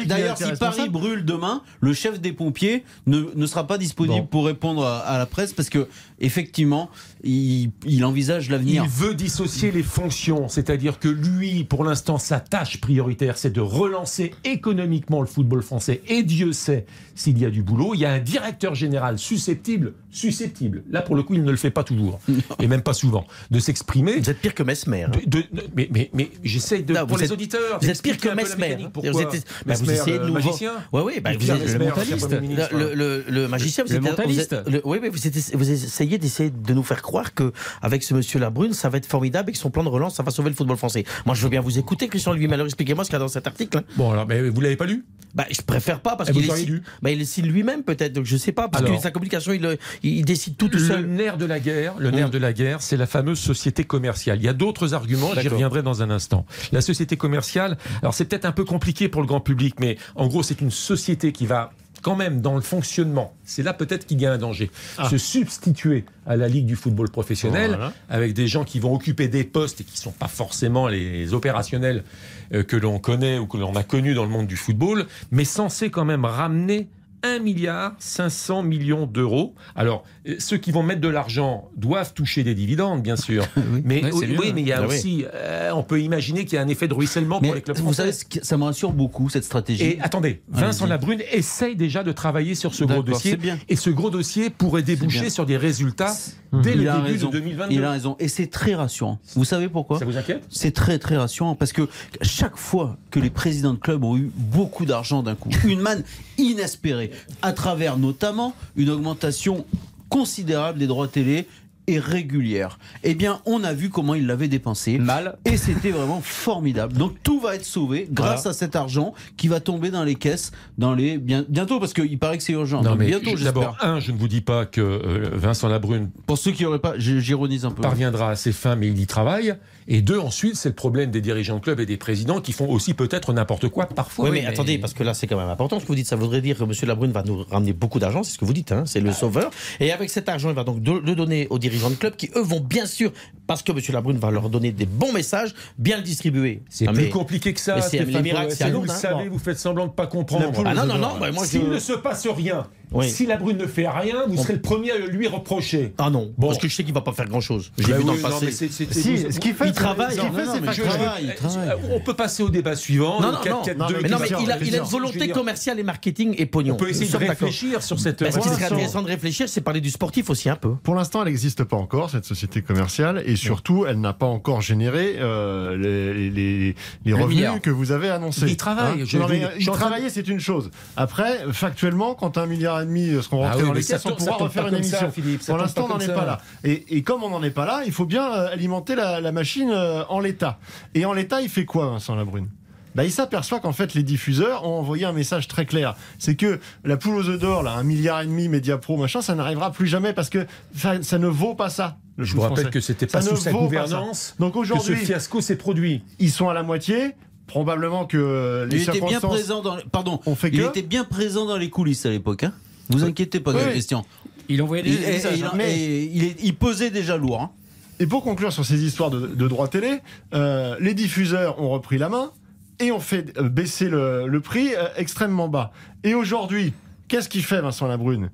D'ailleurs, si, Paris brûle demain, le chef des pompiers ne, ne sera pas disponible pour répondre à, la presse parce que effectivement, il, il envisage l'avenir. Il veut dissocier les fonctions, c'est-à-dire que lui, pour l'instant, sa tâche prioritaire, c'est de relancer économiquement le football français. Et Dieu sait s'il y a du boulot. Il y a un directeur général susceptible, susceptible. Là, pour le coup, il ne le fait pas toujours, et même pas souvent, de s'exprimer. Vous êtes pire que Mesmer. Hein. mais mais, mais j'essaye de. pour les auditeurs. Vous êtes pire que Mesmer. Pourquoi vous, êtes, bah, vous essayez de nous. magicien Oui, oui, bah, vous êtes le mentaliste. Le, le, le, magicien, vous êtes. mentaliste. oui, mais vous, vous essayez d'essayer de nous faire croire que avec ce monsieur Labrune, ça va être formidable et que son plan de relance, ça va sauver le football français. Moi, je veux bien vous écouter, Christian lui Alors, expliquez-moi ce qu'il y a dans cet article. Hein. Bon, alors, mais vous l'avez pas lu? Bah, je préfère pas parce qu'il est, lu? bah, il est lui-même peut-être. Donc je sais pas parce que sa communication, il, il, décide tout tout seul. Le nerf de la guerre, le nerf de la guerre, c'est la fameuse société commerciale. Il y a d'autres arguments. J'y reviendrai dans un instant. La société commerciale. Alors c'est peut-être un peu compliqué pour le grand public, mais en gros, c'est une société qui va quand même dans le fonctionnement, c'est là peut-être qu'il y a un danger, ah. se substituer à la Ligue du football professionnel avec des gens qui vont occuper des postes et qui ne sont pas forcément les opérationnels euh, que l'on connaît ou que l'on a connus dans le monde du football, mais censé quand même ramener 1 milliard 500 millions d'euros. Alors, ceux qui vont mettre de l'argent doivent toucher des dividendes, bien sûr. Mais oui, mais il y a ah aussi, euh, on peut imaginer qu'il y a un effet de ruissellement pour les clubs vous savez, ça me rassure beaucoup cette stratégie. Et attendez, Vincent Labrune essaye déjà de travailler sur ce gros dossier. Et ce gros dossier pourrait déboucher sur des résultats dès le début de 2022. Il a raison. Et c'est très rassurant. Vous savez pourquoi Ça vous inquiète? C'est très très rassurant parce que chaque fois que les présidents de clubs ont eu beaucoup d'argent d'un coup, une manne inespérée, à travers notamment une augmentation considérable des droits télé et régulière. Eh bien, on a vu comment il l'avait dépensé. Mal. Et c'était vraiment formidable. Donc tout va être sauvé grâce à cet argent qui va tomber dans les caisses dans les bientôt parce qu'il paraît que c'est urgent. Non, mais bientôt, D'abord, un, je ne vous dis pas que euh, Vincent Labrune. Pour ceux qui n'auraient pas, j'ironise un peu. Parviendra à ses fins, mais il y travaille. Et deux, ensuite, c'est le problème des dirigeants de club et des présidents qui font aussi peut-être n'importe quoi parfois. Oui, mais, attendez, parce que là, c'est quand même important ce que vous dites. Ça voudrait dire que M. Labrune va nous ramener beaucoup d'argent, c'est ce que vous dites, hein, c'est le ah. sauveur. Et avec cet argent, il va donc le donner aux dirigeants de club qui, eux, vont bien sûr, parce que M. Labrune va leur donner des bons messages, bien le distribuer. C'est plus compliqué que ça. C'est miracles, c'est Vous le hein. savez, vous faites semblant de ne pas comprendre. Ah non, non, non, moi, S'il ne se passe rien, si la brune ne fait rien, vous serez le premier à lui reprocher. Ah non, bon. parce que je sais qu'il va pas faire grand chose. J'ai bah vu dans le passé. ce qu'il fait, il travaille. On peut passer au débat suivant. Non, non, mais il a une volonté commerciale et marketing et pognon. On peut essayer de réfléchir sur cette. Ce qui serait intéressant de réfléchir, c'est parler du sportif aussi un peu. Pour l'instant, elle n'existe pas encore cette société commerciale et surtout, elle n'a pas encore généré euh, les revenus que vous avez annoncés. Il travaille. Il travailler, c'est une chose. Après, factuellement, quand un milliard demi seront rentrés ah dans les caisses, on pourra refaire une émission. Pour l'instant, on n'en est pas là. Et, comme on n'en est pas là, il faut bien euh, alimenter la, machine euh, en l'état. Et en l'état, il fait quoi, Vincent Labrune? Bah, il s'aperçoit qu'en fait les diffuseurs ont envoyé un message très clair. C'est que la poule aux œufs d'or, là, un milliard et demi, Média Pro, machin, ça n'arrivera plus jamais parce que ça, ne vaut pas ça. Je vous rappelle que c'était pas sous sa gouvernance Donc aujourd'hui, que ce fiasco s'est produit. Ils sont à la moitié probablement que les il était bien présent dans pardon on fait il était bien présent dans les coulisses à l'époque hein vous inquiétez pas de la question. Il envoyait des messages. Hein. il, il, pesait déjà lourd. Hein. Et pour conclure sur ces histoires de, de droits télé, euh, les diffuseurs ont repris la main et ont fait euh, baisser le, prix euh, extrêmement bas. Et aujourd'hui, qu'est-ce qu'il fait Vincent Labrune?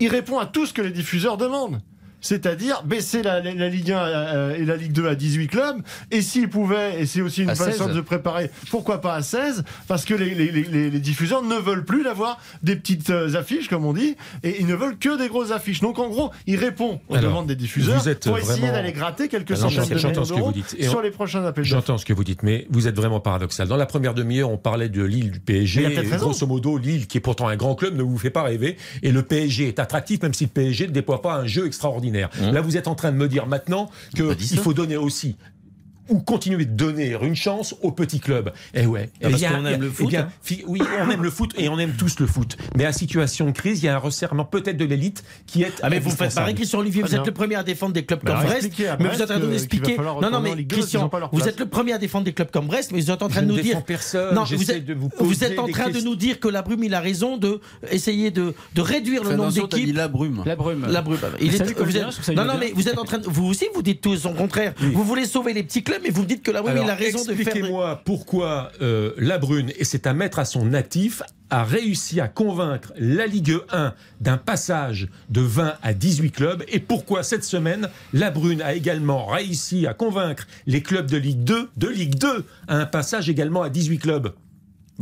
Il répond à tout ce que les diffuseurs demandent c'est-à-dire baisser la, Ligue 1 euh, et la Ligue 2 à 18 clubs, et s'ils pouvaient, et c'est aussi une façon de se préparer, pourquoi pas à 16, parce que les, diffuseurs ne veulent plus d'avoir des petites euh, affiches, comme on dit, et ils ne veulent que des grosses affiches. Donc en gros, il répond aux demandes des diffuseurs pour essayer d'aller gratter quelques centaines de millions d'euros sur les prochains appels J'entends ce que vous dites, mais vous êtes vraiment paradoxal. Dans la première demi-heure, on parlait de Lille du PSG, et grosso modo, Lille, qui est pourtant un grand club, ne vous fait pas rêver, et le PSG est attractif, même si le PSG ne déploie pas un jeu extraordinaire. Mmh. Là, vous êtes en train de me dire maintenant qu'il faut donner aussi ou continuer de donner une chance aux petits clubs Eh ouais. Eh parce qu'on aime le foot. Bien, oui, on aime le foot et on aime tous le foot. Mais à situation de crise, il y a un resserrement peut-être de l'élite qui est. Ah mais vous faites pareil, Christian Olivier. Vous êtes le premier à défendre des clubs comme Brest, mais vous êtes en train de nous expliquer. Non, non, mais Christian, vous êtes le premier à défendre des clubs comme Brest, mais vous êtes en train de nous dire. Personne. Non, vous êtes, de vous, vous êtes en train de nous dire que la Brume, il a raison de essayer de, de réduire le nombre d'équipes. La Brume. La Brume. La Brume. Il est, vous êtes, non, non, mais vous êtes en train de, vous aussi, vous dites tout son contraire. Vous voulez sauver les petits clubs, mais vous me dites que la Brume, il a raison de faire. Expliquez-moi pourquoi euh, la Brune, et c'est à mettre à son actif, a réussi à convaincre la Ligue 1 d'un passage de 20 à 18 clubs et pourquoi cette semaine la Brune a également réussi à convaincre les clubs de Ligue 2 de Ligue 2 à un passage également à 18 clubs?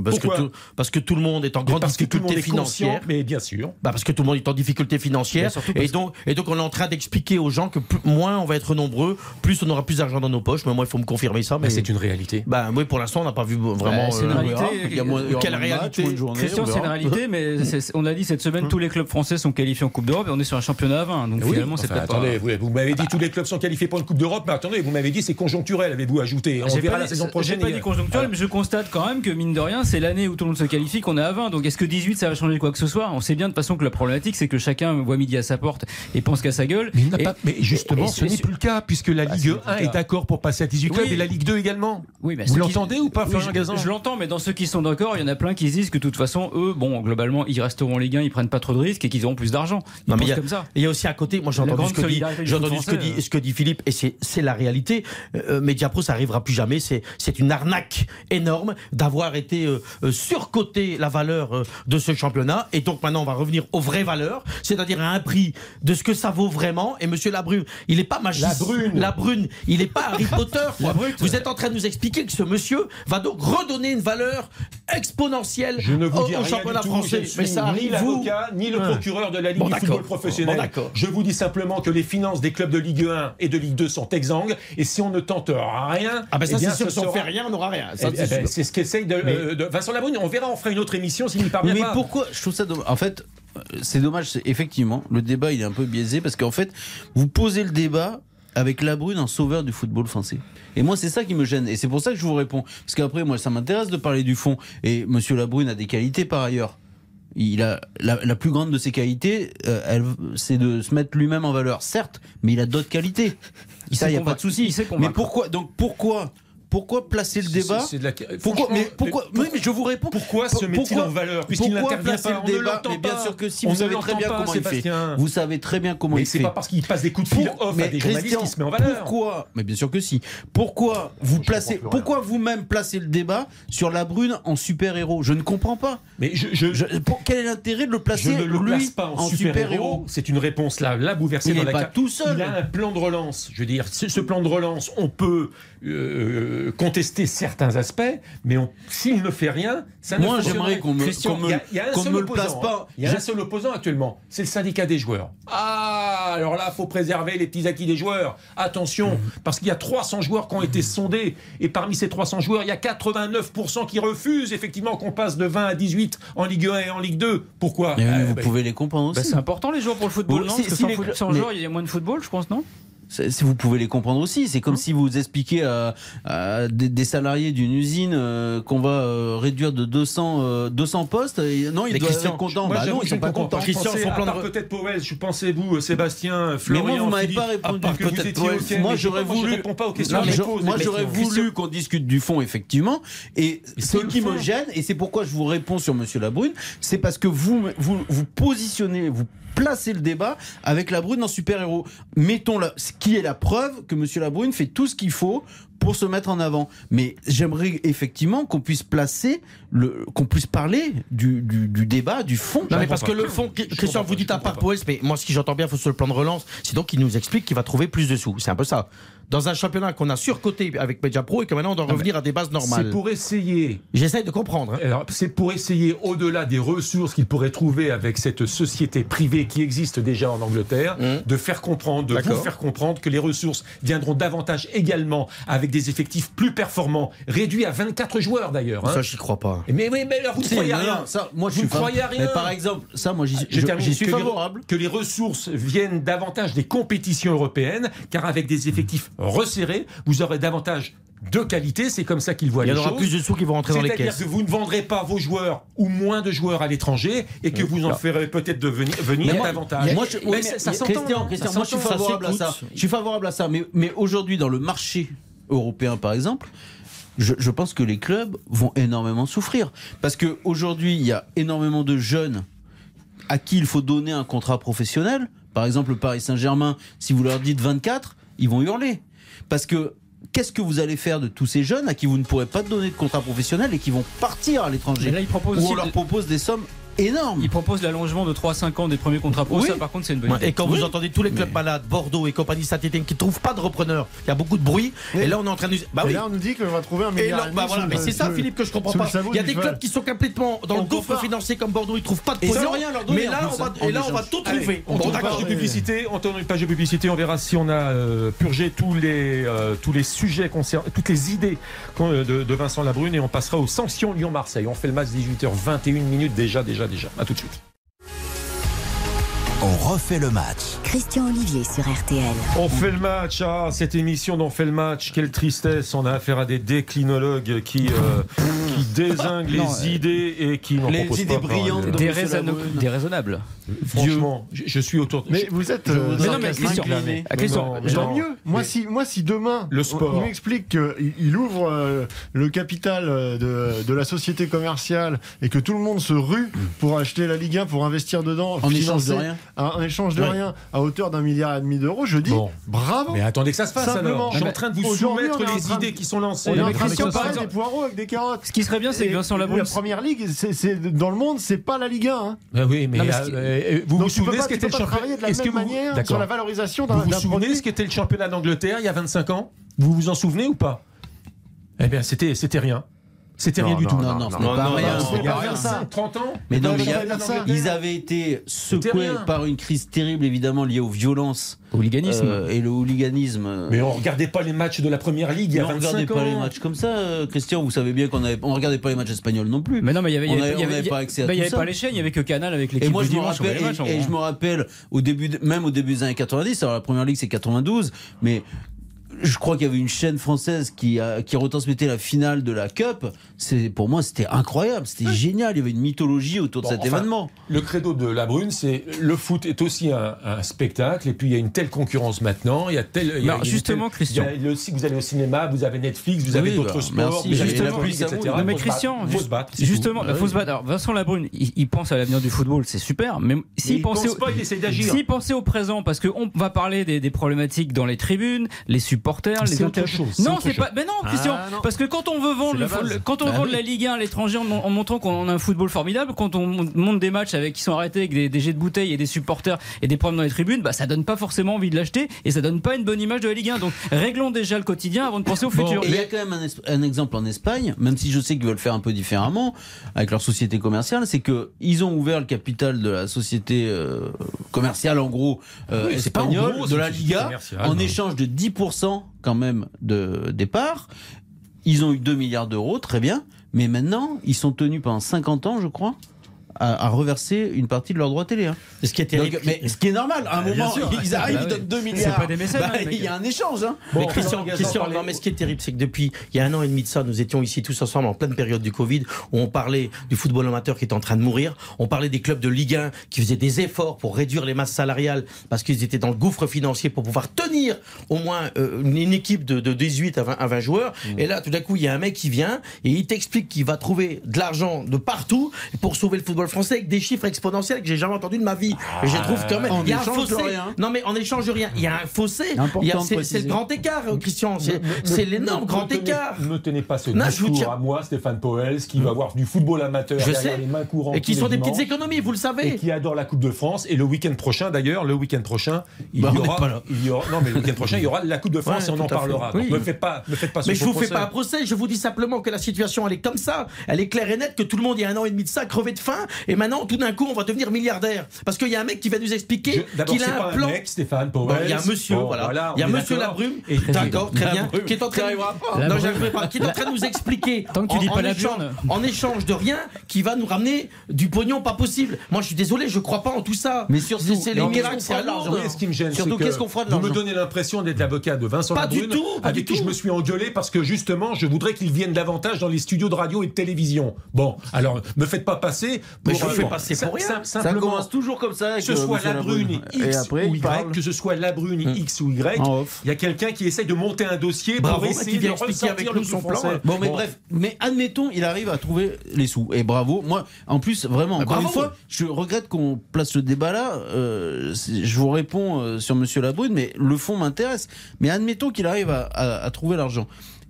Parce que, tout, parce que tout le monde est en grande difficulté financière. Mais bien sûr. Bah parce que tout le monde est en difficulté financière. Et donc, et donc, on est en train d'expliquer aux gens que moins on va être nombreux, plus on aura plus d'argent dans nos poches. Mais moi, il faut me confirmer ça. Mais, c'est une réalité. Bah oui, pour l'instant, on n'a pas vu vraiment. c'est une euh, réalité. Il y a moins, quelle réalité Christian, c'est une réalité, mais on a dit cette semaine, hum. tous les clubs français sont qualifiés en Coupe d'Europe et on est sur un championnat à 20. Donc finalement, c'est peut-être Attendez, vous, m'avez dit tous les clubs sont qualifiés pour une Coupe d'Europe, mais attendez, vous m'avez dit c'est conjoncturel, avez-vous ajouté On verra la saison prochaine. J'ai pas dit conjoncturel, mais je constate quand même que mine de rien, c'est l'année où tout le monde se qualifie qu'on est à 20. Donc est-ce que 18 ça va changer quoi que ce soit? On sait bien de toute façon que la problématique c'est que chacun voit midi à sa porte et pense qu'à sa gueule. Mais, justement, ce n'est plus le cas puisque la bah, Ligue 1 est, d'accord pour passer à 18 clubs et la Ligue 2 également. Oui, mais Vous l'entendez ou pas, Florian Gazan? Je, l'entends, mais dans ceux qui sont d'accord, il y en a plein qui se disent que de toute façon, eux, bon, globalement, ils resteront en Ligue 1, ils prennent pas trop de risques et qu'ils auront plus d'argent. Non, mais il y, a, comme ça. il y a aussi à côté, moi j'ai entendu, ce que, dit, entendu ce, que dit, ce que dit Philippe et c'est la réalité. Euh, Mediapro, ça arrivera plus jamais. C'est une arnaque énorme d'avoir été euh, euh, surcoté la valeur euh, de ce championnat. Et donc maintenant, on va revenir aux vraies valeurs, c'est-à-dire à un prix de ce que ça vaut vraiment. Et Monsieur Labrune, il n'est pas magicien. La Brune. La Brune, il n'est pas Harry Potter. Vous êtes en train de nous expliquer que ce monsieur va donc redonner une valeur exponentielle je ne vous dis au, championnat français. Mais ça arrive ni l'avocat ni le procureur de la Ligue du football professionnel. je vous dis simplement que les finances des clubs de Ligue 1 et de Ligue 2 sont exsangues. Et si on ne tente rien, ah ben ça eh c'est sûr, si on fait rien, on n'aura rien. Eh ben, c'est ce qu'essaye de, euh, de, Vincent Labrune. On verra, on fera une autre émission s'il n'y parvient mais pourquoi Je trouve ça dommage. En fait, c'est dommage. Effectivement, le débat il est un peu biaisé parce qu'en fait, vous posez le débat avec Labrune en sauveur du football français. Et moi, c'est ça qui me gêne. Et c'est pour ça que je vous réponds. Parce qu'après, moi, ça m'intéresse de parler du fond. Et Monsieur Labrune a des qualités par ailleurs. Il a la, plus grande de ses qualités, euh, c'est de se mettre lui-même en valeur, certes, mais il a d'autres qualités. ça, il n'y a pas de souci. Mais pourquoi Donc pourquoi pourquoi placer le débat Pourquoi Mais pourquoi mais, je vous réponds. Pourquoi se met-il en valeur puisqu'il n'intervient pas le débat Mais bien sûr que si vous savez très bien comment il fait. Vous savez très bien comment il fait. Mais c'est pas parce qu'il passe des coups de fil off à des journalistes qu'il se met en valeur. Pourquoi Mais bien sûr que si. Pourquoi vous placez Pourquoi vous-même placez le débat sur la brune en super-héros Je ne comprends pas. Mais je, quel est l'intérêt de le placer Je ne le place pas en, super-héros. C'est une réponse là, là vous versez dans la pas tout seul. Il a un plan de relance. Je veux dire, ce plan de relance, on peut euh, contester certains aspects, mais s'il ne fait rien, ça Moi, j'aimerais qu'on me, me, le place pas. Il y a un seul opposant actuellement, c'est le syndicat des joueurs. Ah, alors là, il faut préserver les petits acquis des joueurs. Attention, mm. parce qu'il y a 300 joueurs qui ont été sondés, et parmi ces 300 joueurs, il y a 89% qui refusent effectivement qu'on passe de 20 à 18 en Ligue 1 et en Ligue 2. Pourquoi? Euh, Vous bah, pouvez les comprendre bah, c'est important les joueurs pour le football, non? Parce que sans, joueurs, il y a moins de football, je pense, non? Vous pouvez les comprendre aussi. C'est comme hein si vous expliquez à, des, salariés d'une usine euh, qu'on va euh, réduire de 200, 200 euh, postes. non, ils doivent être contents. Bah non, ils sont pas contents. Christian, son plan de... peut-être Powell, je pensez vous, Sébastien, Florian. Mais moi, vous m'avez pas répondu. Moi, j'aurais voulu. pas aux questions Moi, j'aurais voulu qu'on discute du fond, effectivement. Et ce qui me gêne, et c'est pourquoi je vous réponds sur Monsieur Labrune, c'est parce que vous vous vous positionnez, vous placer le débat avec Labrune en super-héros. Mettons là, ce qui est la preuve que Monsieur Labrune fait tout ce qu'il faut pour se mettre en avant. Mais j'aimerais effectivement qu'on puisse placer, le, qu'on puisse parler du, du, débat, du fond. Non, mais parce que le fond, Christian, vous dites à part Poels, mais moi, ce que j'entends bien, il faut sur le plan de relance, c'est donc qu'il nous explique qu'il va trouver plus de sous. C'est un peu ça dans un championnat qu'on a surcoté avec Media Pro et que maintenant on doit revenir à des bases normales. C'est pour essayer. J'essaye de comprendre. Hein. C'est pour essayer, au-delà des ressources qu'il pourrait trouver avec cette société privée qui existe déjà en Angleterre, mmh. de faire comprendre, de vous faire comprendre que les ressources viendront davantage également avec des effectifs plus performants, réduits à 24 joueurs d'ailleurs. Hein. Ça, j'y crois pas. Mais oui, mais vous ne croyez rien. Ça, moi, je vous ne croyez rien. Mais par exemple, ça, moi, j'y suis favorable. que les ressources viennent davantage des compétitions européennes, car avec des effectifs resserré, vous aurez davantage de qualité, c'est comme ça qu'ils voient les choses. Il y aura plus de sous qui vont rentrer dans les caisses. C'est-à-dire que vous ne vendrez pas vos joueurs ou moins de joueurs à l'étranger et que vous en ferez peut-être devenir, venir davantage. Moi, je, ça, Christian, Christian, moi je suis favorable à ça. Je suis favorable à ça, mais, mais aujourd'hui dans le marché européen par exemple, je, je, pense que les clubs vont énormément souffrir parce qu'aujourd'hui il y a énormément de jeunes à qui il faut donner un contrat professionnel. Par exemple, le Paris Saint-Germain, si vous leur dites 24, ils vont hurler parce que qu'est-ce que vous allez faire de tous ces jeunes à qui vous ne pourrez pas donner de contrat professionnel et qui vont partir à l'étranger? Où on leur propose des sommes énorme. Il propose l'allongement de 3-5 ans des premiers contrats pro. Ça, par contre, c'est une bonne idée. Et quand vous entendez tous les clubs malades, Bordeaux et compagnie Saint-Etienne, qui ne trouvent pas de repreneur, il y a beaucoup de bruit. Et là, on est en train de. Bah oui. là, on nous dit qu'on va trouver un milliard. bah voilà, mais c'est ça, Philippe, que je comprends pas. Il y a des clubs qui sont complètement dans le gouffre financier comme Bordeaux, ils ne trouvent pas de pognon. Mais là, on va, et là, on va tout trouver. On tourne une page de publicité. On tourne une page de publicité. On verra si on a euh, purgé tous les euh, tous les sujets concernant toutes les idées de Vincent Labrune et on passera aux sanctions Lyon-Marseille. On fait le match 18h21 minutes déjà, déjà, déjà. À tout de suite. On refait le match. Christian Olivier sur RTL. On fait le match. Ah, cette émission d'On fait le match. Quelle tristesse. On a affaire à des déclinologues qui, euh, qui désinguent les idées et qui n'en proposent idées pas. brillantes. Déraisonnables. Franchement, je, suis autour de. Mais vous êtes. Euh, mais non, mais Christian. Tant mieux. Moi, si, moi, si demain, le sport. il m'explique qu'il ouvre euh, le capital de, de, la société commerciale et que tout le monde se rue pour acheter la Ligue 1, pour investir dedans. En échange de rien un échange de rien à hauteur d'un milliard et demi d'euros, je dis bravo. Mais attendez que ça se fasse alors. Je suis en train de vous soumettre les idées qui sont lancées. On est en train de des poireaux avec des carottes. Ce qui serait bien, c'est que Vincent Labrune. La première ligue, c'est dans le monde, c'est pas la Ligue 1. Hein. Ah oui, mais, euh, euh, vous vous souvenez ce qu'était le championnat de la même manière sur la valorisation d'un Vous vous souvenez ce qu'était le championnat d'Angleterre il y a 25 ans? Vous vous en souvenez ou pas? Eh bien, c'était c'était rien. C'était rien du tout. Non, non, non, pas rien. rien. 30 ans Mais non, mais ils avaient été secoués par une crise terrible, évidemment, liée aux violences. Au hooliganisme. Euh, et le hooliganisme. Mais on regardait pas les matchs de la première ligue il y a 25 ans. On regardait pas les matchs comme ça, euh, Christian. Vous savez bien qu'on avait, on regardait pas les matchs espagnols non plus. Mais non, mais il y avait, il y avait, pas accès à bah, tout Il y avait pas les chaînes, il y avait que Canal avec l'équipe et moi, je me rappelle, et, je me rappelle au début, même au début des années 90. Alors la première ligue c'est 92, mais je crois qu'il y avait une chaîne française qui, a, qui retransmettait la finale de la Cup. C'est pour moi, c'était incroyable, c'était génial. Il y avait une mythologie autour de cet événement. Le credo de la Brune, c'est le foot est aussi un, spectacle. Et puis il y a une telle concurrence maintenant. Il y a tel. Il y a justement, Christian. Il y a vous allez au cinéma, vous avez Netflix, vous avez d'autres bah, sports, vous avez etc. mais Christian, faut se battre. Justement, il faut se battre. Alors Vincent Labrune, il, pense à l'avenir du football, c'est super. Mais s'il pensait, pas, il essaie d'agir. S'il pensait au présent, parce qu'on va parler des, des problématiques dans les tribunes, les supporters, les non, c'est pas. Mais non, Christian. Ah, parce que quand on veut vendre, quand on bah vend la Ligue 1 à l'étranger en, montrant qu'on a un football formidable, quand on monte des matchs avec qui sont arrêtés avec des, jets de bouteilles et des supporters et des problèmes dans les tribunes, bah ça donne pas forcément envie de l'acheter et ça donne pas une bonne image de la Ligue 1. Donc réglons déjà le quotidien avant de penser au futur. Il y a quand même un, exemple en Espagne, même si je sais qu'ils veulent faire un peu différemment avec leur société commerciale, c'est que ils ont ouvert le capital de la société euh, commerciale en gros euh, espagnole de la Liga en échange de 10% quand même de départ. Ils ont eu 2 milliards d'euros, très bien. Mais maintenant, ils sont tenus pendant 50 ans, je crois, à, reverser une partie de leurs droits télé. Hein. Ce qui est mais ce qui est normal, à un ah, moment, ils arrivent, bah ils donnent 2 milliards. Pas des messages, bah, il y a un échange. Hein. mais Christian, Christian non, mais ce qui est terrible, c'est que depuis il y a un an et demi de ça, nous étions ici tous ensemble en pleine période du Covid, où on parlait du football amateur qui est en train de mourir. On parlait des clubs de Ligue 1 qui faisaient des efforts pour réduire les masses salariales parce qu'ils étaient dans le gouffre financier pour pouvoir tenir au moins euh, une équipe de, de 18 à 20, à 20 joueurs. Mmh. Et là, tout d'un coup, il y a un mec qui vient et il t'explique qu'il va trouver de l'argent de partout pour sauver le football français avec des chiffres exponentiel que j'ai jamais entendu de ma vie. et je trouve quand même. Il y a un fossé. Non, mais on échange rien. Il y a un fossé. C'est le grand écart, Christian. C'est l'énorme grand écart. Ne tenez pas ce discours à moi, Stéphane Poels, qui va voir du football amateur je sais. les mains courantes. Et qui sont des petites économies, vous le savez. Et qui adore la Coupe de France. Et le week-end prochain, d'ailleurs, le week-end prochain, il, bah, y aura, il y aura. Non, mais le week-end prochain, il y aura la Coupe de France et on en parlera. Ne faites pas, ne faites pas Mais je vous fais pas un procès. Je vous dis simplement que la situation, elle est comme ça. Elle est claire et nette, que tout le monde, il y a un an et demi de ça, crevé de faim et maintenant tout d'un coup on va devenir milliardaire parce qu'il y a un mec qui va nous expliquer qu'il a un plan. Un mec, Stéphane Il y a un monsieur, voilà. il y a monsieur Labrume, d'accord, très bien, qui est en train qui est en train de nous expliquer Tant que tu dis pas la en échange de rien qui va nous ramener du pognon pas possible. Moi je suis désolé, je crois pas en tout ça. Mais surtout c'est les miracles, c'est. Ce qui me gêne, surtout qu'est-ce qu'on fera de Vous me donnez l'impression d'être l'avocat de Vincent pas du tout, avec qui je me suis engueulé parce que justement je voudrais qu'il vienne davantage dans les studios de radio et de télévision. Bon, alors me faites pas passer pour. Mais je fais passer pour rien. Ça commence toujours comme ça. Que ce soit la brune X ou Y, que ce soit la brune X ou Y, il y a quelqu'un qui essaye de monter un dossier pour essayer de ressortir avec nous son plan. Bon, mais bref, mais admettons, il arrive à trouver les sous. Et bravo. Moi, en plus, vraiment, encore une fois, je regrette qu'on place ce débat là. Euh, je vous réponds euh, sur Monsieur Labrune, mais le fond m'intéresse. Mais admettons qu'il arrive à trouver l'argent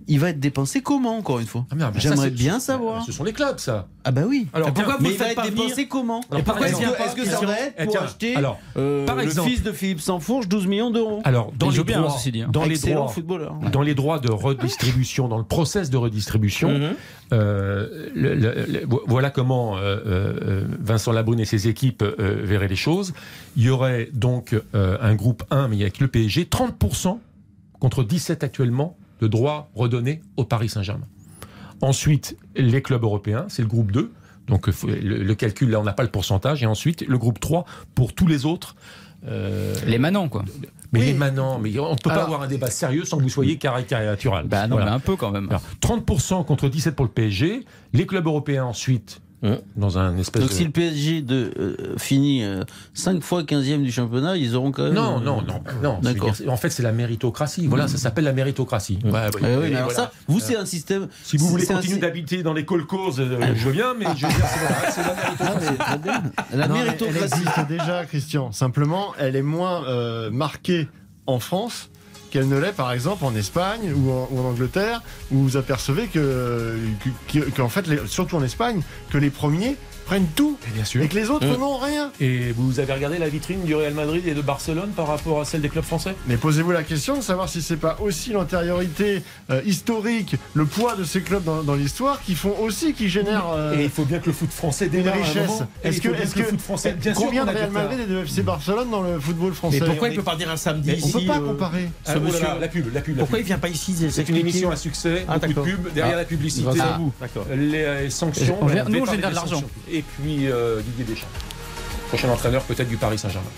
il va être dépensé comment, encore une fois ah, J'aimerais bien savoir. Ce sont les clubs, ça. Ah bah oui. Alors, pourquoi mais il va être dépensé comment Est-ce que, ça va être pour acheter alors, euh, par exemple, le fils de Philippe Sansfourche 12 millions d'euros Alors, dans les, droits, hein. dans, les droits, dans les droits de redistribution, dans le process de redistribution, mhm. euh, voilà comment euh, Vincent Labrune et ses équipes verraient les choses. Il y aurait donc un groupe 1, mais avec le PSG, 30% contre 17 actuellement de droits redonnés au Paris Saint-Germain. Ensuite, les clubs européens, c'est le groupe 2. Donc le, calcul, là, on n'a pas le pourcentage. Et ensuite, le groupe 3 pour tous les autres. Euh, les manants, quoi. Mais les manants, mais on ne peut pas avoir un débat sérieux sans que vous soyez caricatural. Bah non, mais un peu quand même. 30% contre 17 pour le PSG. Les clubs européens ensuite, Mmh. Dans un espèce Donc si le PSG de, euh, finit 5 euh, fois 15e du championnat, ils auront quand même. Non, non, non. non D'accord. En fait, c'est la méritocratie. Voilà, ça s'appelle la méritocratie. Mmh. Ouais, oui, mais alors ça, vous, c'est un système. Si vous voulez continuer d'habiter dans les colcos, euh, je veux bien, mais je veux dire, c'est la méritocratie. la méritocratie. Elle existe déjà, Christian. Simplement, elle est moins marquée en France qu'elle ne l'est par exemple en Espagne ou en, Angleterre, où vous apercevez que, fait, surtout en Espagne, que les premiers prennent tout et, bien sûr. et que les autres mmh. n'ont rien. Et vous avez regardé la vitrine du Real Madrid et de Barcelone par rapport à celle des clubs français? Mais posez-vous la question de savoir si c'est pas aussi l'antériorité euh, historique, le poids de ces clubs dans, l'histoire qui font aussi, qui génèrent. Euh, et il faut bien que le foot français démarre des richesses. Est-ce que, est-ce que, le foot français, bien combien de Real Madrid et de FC Barcelone dans le football français Mais pourquoi il peut pas dire un samedi ici On peut pas euh, comparer. Ce ah, monsieur, la pub, la pub. Pourquoi il vient pas ici C'est une émission à succès, ah, beaucoup de pub derrière la publicité, les sanctions. Nous, on génère de l'argent. Et puis Didier Deschamps. Prochain entraîneur peut-être du Paris Saint-Germain.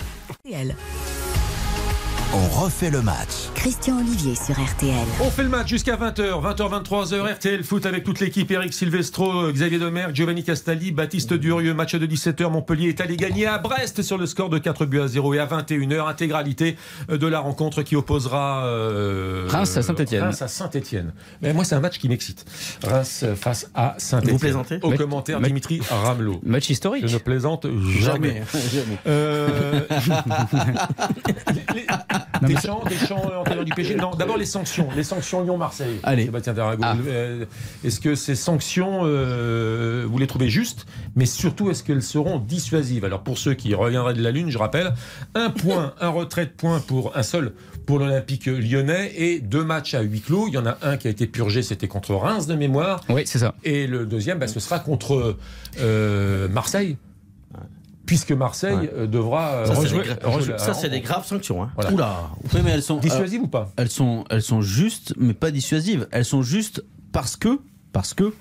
On refait le match. Christian Olivier sur RTL. On fait le match jusqu'à 20h, 20h, 23h, RTL foot avec toute l'équipe, Eric Silvestro, Xavier Demer, Giovanni Castaldi, Baptiste Durieux, match de 17h, Montpellier est allé gagner à Brest sur le score de 4 buts à 0 et à 21h, intégralité de la rencontre qui opposera euh, Reims à Saint-Etienne. Reims à Saint-Etienne. Mais moi c'est un match qui m'excite. Reims face à Saint-Etienne. Vous plaisantez Au commentaire Dimitri Ramelot. Match historique. Je ne plaisante jamais. jamais. Euh... des champs, des champs entraîneurs du PSG. Non, d'abord les sanctions. Les sanctions Lyon-Marseille. Allez. Ah. Euh, est-ce que ces sanctions, euh, vous les trouvez justes? Mais surtout, est-ce qu'elles seront dissuasives? Alors pour ceux qui reviendraient de la Lune, je rappelle, un point, un retrait de points pour un seul pour l'Olympique lyonnais et deux matchs à huis clos. Il y en a un qui a été purgé, c'était contre Reims de mémoire. Oui, c'est ça. Et le deuxième, bah, ce sera contre euh, Marseille puisque Marseille euh, devra euh, ça, c'est des, graves sanctions. Hein. Oula. mais elles sont dissuasives ou pas Elles sont, elles sont justes, mais pas dissuasives. Elles sont justes parce que, parce que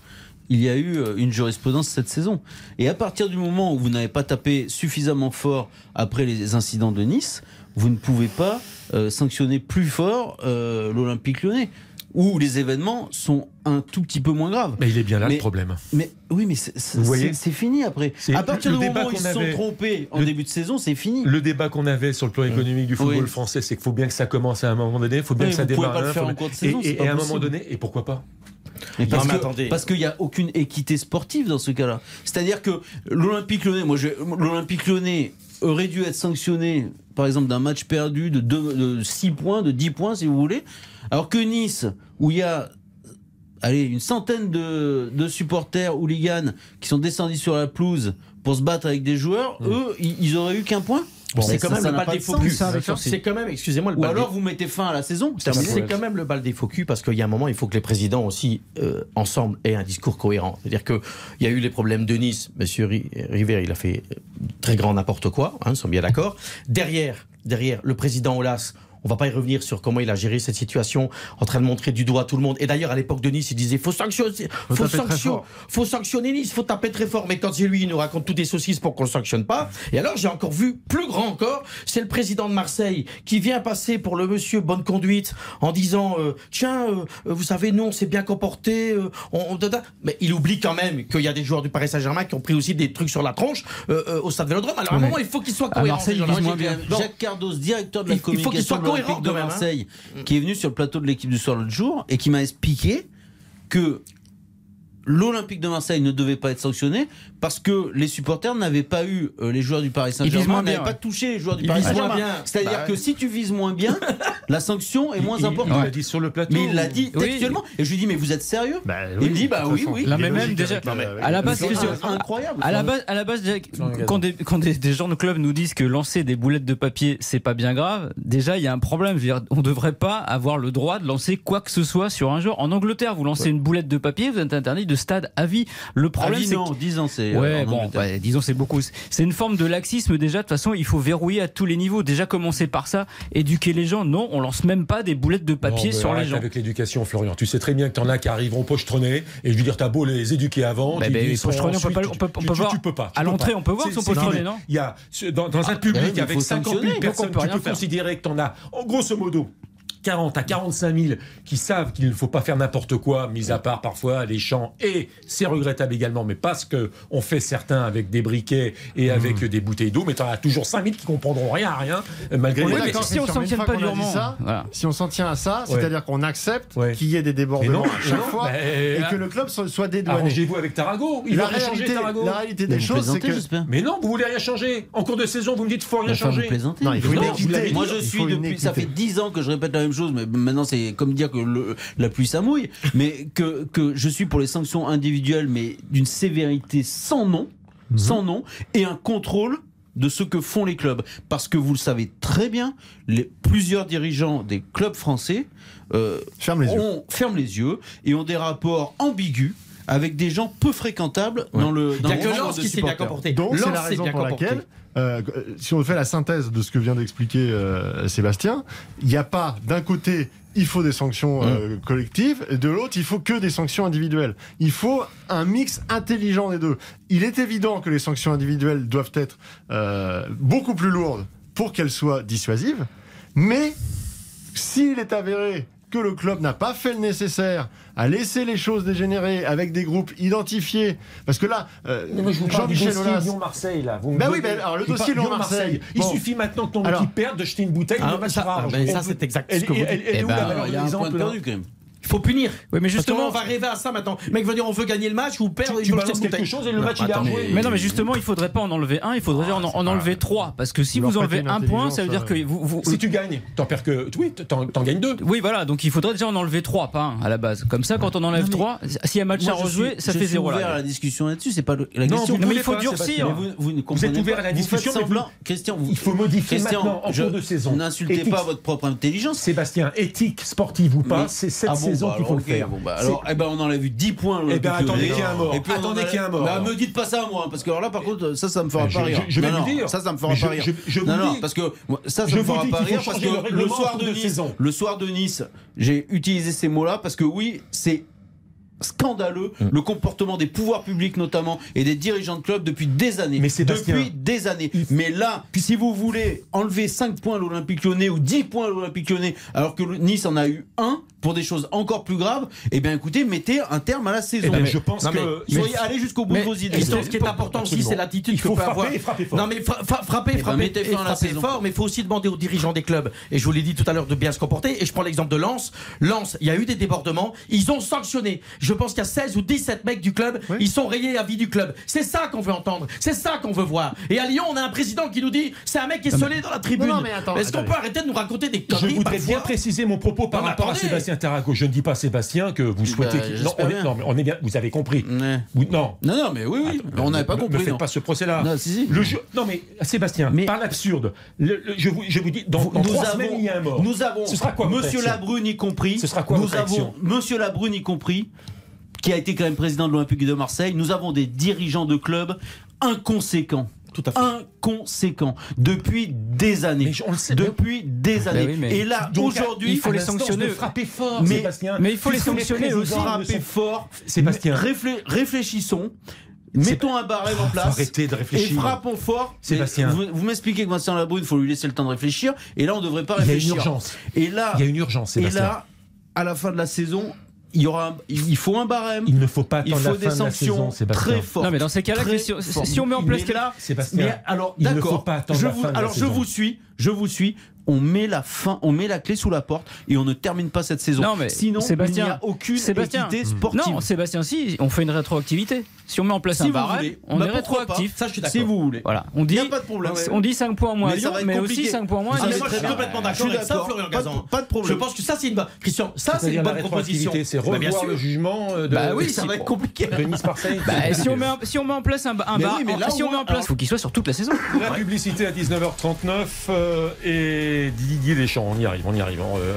il y a eu euh, une jurisprudence cette saison. Et à partir du moment où vous n'avez pas tapé suffisamment fort après les incidents de Nice, vous ne pouvez pas sanctionner plus fort l'Olympique lyonnais où les événements sont un tout petit peu moins graves. Mais il est bien là le problème. Mais oui, mais c'est fini après. À partir du moment où ils se sont trompés en début de saison, c'est fini. Le débat qu'on avait sur le plan économique du football français, c'est qu'il faut bien que ça commence à un moment donné, il faut bien que ça démarre. Pas le faire en cours de saison, et, à un moment donné, et pourquoi pas? Parce, qu'il n'y a aucune équité sportive dans ce cas-là. C'est-à-dire que l'Olympique Lyonnais, moi, l'Olympique Lyonnais aurait dû être sanctionné, par exemple, d'un match perdu de, de 6 points, de 10 points, si vous voulez, alors que Nice, où il y a allez, une centaine de, de supporters hooligans qui sont descendus sur la pelouse pour se battre avec des joueurs, mmh. eux, ils, auraient eu qu'un point? C'est quand même le bal des focus. C'est quand même, excusez-moi, le Ou alors vous mettez fin à la saison. C'est quand même le bal des focus parce qu'il y a un moment, il faut que les présidents aussi, euh, ensemble, aient un discours cohérent. C'est-à-dire qu'il y a eu les problèmes de Nice. Monsieur River, il a fait très grand n'importe quoi, hein, nous sommes bien d'accord. Derrière, derrière, le président Olas, on va pas y revenir sur comment il a géré cette situation, en train de montrer du doigt tout le monde. Et d'ailleurs, à l'époque de Nice, il disait faut sanctionner, faut, faut, faut sanctionner Nice, faut taper très fort. Mais quand c'est lui, il nous raconte toutes des saucisses pour qu'on le sanctionne pas. Et alors, j'ai encore vu plus grand encore, c'est le président de Marseille qui vient passer pour le monsieur bonne conduite en disant euh, tiens, euh, vous savez, nous on s'est bien comporté. Euh, on, mais il oublie quand même qu'il y a des joueurs du Paris Saint-Germain qui ont pris aussi des trucs sur la tronche au stade Vélodrome. Alors à un moment, il faut qu'il soit cohérent. Jacques Cardos, directeur de la communication de hein. Marseille, qui est venu sur le plateau de l'équipe du soir l'autre jour et qui m'a expliqué que l'Olympique de Marseille ne devait pas être sanctionné parce que les supporters n'avaient pas eu euh, les joueurs du Paris Saint-Germain n'avaient pas touché les joueurs du Paris Saint-Germain. C'est-à-dire bah que si tu vises moins bien, la sanction est moins importante. Il l'a dit sur le plateau. Mais il l'a dit textuellement. Et je lui dis mais vous êtes sérieux? Bah Il me dit bah oui oui. mais même déjà à la base c'est incroyable. À la base à la base quand des quand des gens de club nous disent que lancer des boulettes de papier c'est pas bien grave, déjà il y a un problème. Je veux dire, on devrait pas avoir le droit de lancer quoi que ce soit sur un joueur. En Angleterre, vous lancez une boulette de papier, vous êtes interdit de stade à vie. Le problème c'est non, 10 ans c'est Ouais, bon, disons c'est beaucoup. C'est une forme de laxisme déjà. De toute façon, il faut verrouiller à tous les niveaux. Déjà commencer par ça, éduquer les gens. Non, on lance même pas des boulettes de papier sur les gens. Avec l'éducation, Florian, tu sais très bien que t'en as qui arriveront pochetronner et je veux dire t'as beau les éduquer avant. Bah, bah, on peut pas, on peut, on peut voir. Tu, peux pas. à l'entrée, on peut voir son pochetronnés, non Il y a dans, un ah, public bah avec 50 000 personnes, tu peux considérer que t'en as, en grosso modo, 40 à 45 000 qui savent qu'il ne faut pas faire n'importe quoi, mis à part parfois les champs, et c'est regrettable également, mais parce que on fait certains avec des briquets et mmh. avec des bouteilles d'eau, mais tu en as toujours 5 000 qui comprendront rien à rien, malgré les si on s'en tient pas durement, si on s'en tient à ça, c'est-à-dire qu'on accepte qu'il y ait des débordements à chaque fois bah, et que le club soit dédouané. Arrangez-vous avec Tarago, il la va changer Tarago. La réalité des choses, c'est que. Mais non, vous voulez rien changer. En cours de saison, vous me dites qu'il faut rien changer. Non, il faut Moi, je suis depuis. Ça fait 10 ans que je répète la même chose, mais maintenant c'est comme dire que la pluie ça mouille, mais que, que je suis pour les sanctions individuelles, mais d'une sévérité sans nom, mhm. sans nom, et un contrôle de ce que font les clubs. Parce que vous le savez très bien, les, plusieurs dirigeants des clubs français euh, ferment, les yeux. ferment les yeux et ont des rapports ambigus avec des gens peu fréquentables dans le dans Il n'y a que Lens qui s'est bien comporté. Donc c'est la raison pour laquelle euh, si on fait la synthèse de ce que vient d'expliquer euh, Sébastien, il n'y a pas d'un côté il faut des sanctions euh, mmh. collectives, et de l'autre, il faut que des sanctions individuelles. Il faut un mix intelligent des deux. Il est évident que les sanctions individuelles doivent être beaucoup plus lourdes pour qu'elles soient dissuasives, mais s'il est avéré que le club n'a pas fait le nécessaire à laisser les choses dégénérer avec des groupes identifiés. Parce que là, euh, Jean-Michel Aulas. Lyon-Marseille, là. Vous bah oui, mais alors le dossier Lyon-Marseille. Il suffit maintenant que ton équipe perde de jeter une bouteille ah, de ça, ben, ça c'est exact ce que vous dites. Et où la valeur d'exemple quand même il faut punir. Oui, mais justement, on va rêver à ça maintenant. Le mec va dire on veut gagner le match ou perdre. Tu, tu quelque chose et le match il est joué. Mais non, mais justement, il faudrait pas en enlever un, il faudrait en, enlever trois. Parce que si vous enlevez un point, ça veut dire que vous. vous si tu gagnes, t'en perds que. Oui, t'en gagnes deux. Oui, voilà. Donc il faudrait déjà en enlever trois, pas un à la base. Comme ça, quand on enlève trois, s'il y a match à rejouer, ça fait zéro. Je suis ouvert à la discussion là-dessus. C'est pas la question. mais il faut durcir. Vous êtes ouvert à la discussion. Christian, il faut modifier maintenant en cours de saison. N'insultez pas votre propre intelligence. Sébastien, éthique sportive ou pas, c'est cette ah saison bah qu'il faut le faire. Alors, eh ben, on en a vu 10 points. Eh ben, attendez qu'il y ait un mort. attendez qu'il y ait un mort. Bah, me dites pas ça à moi, parce que alors là, par contre, ça, ça me fera pas rire. Je vais vous dire. Ça, ça me fera pas rire. Non, non, parce que ça, ça me fera pas rire, parce que le soir de Nice, le soir de Nice, j'ai utilisé ces mots-là, parce que oui, c'est scandaleux mm. le comportement des pouvoirs publics notamment et des dirigeants de club depuis des années. Mais depuis des années. Mais là, si vous voulez enlever 5 points à l'Olympique Lyonnais ou 10 points à l'Olympique Lyonnais alors que Nice en a eu un pour des choses encore plus graves, eh bien écoutez, mettez un terme à la saison. Eh ben, je pense que soyez allez jusqu'au bout de vos idées. Ce qui est important aussi, c'est l'attitude que peut avoir. Frapper fort. Non mais frapper, frapper, frapper fort, mais il faut aussi demander aux dirigeants des clubs. Et je vous l'ai dit tout à l'heure de bien se comporter. Et je prends l'exemple de Lens. Lens, il y a eu des débordements. Ils ont sanctionné. Je pense qu'il y a 16 ou 17 mecs du club. Ils sont rayés à vie du club. C'est ça qu'on veut entendre. C'est ça qu'on veut voir. Et à Lyon, on a un président qui nous dit c'est un mec qui est sonné dans la tribune. Est-ce qu'on peut arrêter de nous raconter des conneries Je voudrais bien préciser mon propos par rapport à Sébastien Sébastien Tarago. Je ne dis pas Sébastien que vous souhaitez. Bah, non, on est, non, mais on est bien. Vous avez compris. non. Non, non, mais oui, oui. on n'avait pas compris. Ne faites pas ce procès-là. Non, si, si. Le non, mais Sébastien, mais... par l'absurde. je, vous, je vous dis, dans, dans trois avons, semaines, il y a un mort. Nous avons. Ce sera quoi Monsieur Labrune y compris. Ce sera quoi Nous avons Monsieur Labrune y compris qui a été quand même président de l'Olympique de Marseille. Nous avons des dirigeants de clubs inconséquents. Tout à fait. Inconséquents depuis des années. on le sait, depuis des années. Et là, aujourd'hui, il faut les sanctionner. Frapper fort, mais, Sébastien. Mais il faut les sanctionner aussi. Frapper fort. Sébastien. réfléchissons. Mettons un barème en place. Arrêtez de réfléchir. Et frappons fort. Sébastien. Vous, vous m'expliquez que Vincent Labrune, il faut lui laisser le temps de réfléchir. Et là, on ne devrait pas réfléchir. Il y a une urgence. Et là, il y a une urgence, Sébastien. Et là, à la fin de la saison, il y aura il faut un barème. Il ne faut pas attendre il faut la fin des sanctions de la très fortes. Non mais dans ces cas-là, si, si, on met en place là, Sébastien, mais alors d'accord. Je vous, alors je vous suis, je vous suis on met la fin, on met la clé sous la porte et on ne termine pas cette saison. Non, mais Sinon, Sébastien, il n'y a aucune Sébastien, équité sportive. Non, Sébastien, si, on fait une rétroactivité. Si on met en place un barème, on bah est rétroactif. Ça, je suis si vous voulez. Voilà. On dit, il n'y a pas de problème. On dit 5 points moins mais, Lyon, mais aussi 5 points moins. Ah, mais moi, je suis complètement d'accord avec ça, Florian Gazan. Pas de problème. Je pense que ça, c'est une bonne. Christian, ça, c'est une bonne proposition. C'est revoir le jugement de. Bah oui, ça va être compliqué. Bah, si on met en place un barème, si on met en place, faut qu'il soit sur toute la saison. La publicité à 19h39 euh, et Didier Deschamps. On y arrive, on y arrive. On euh,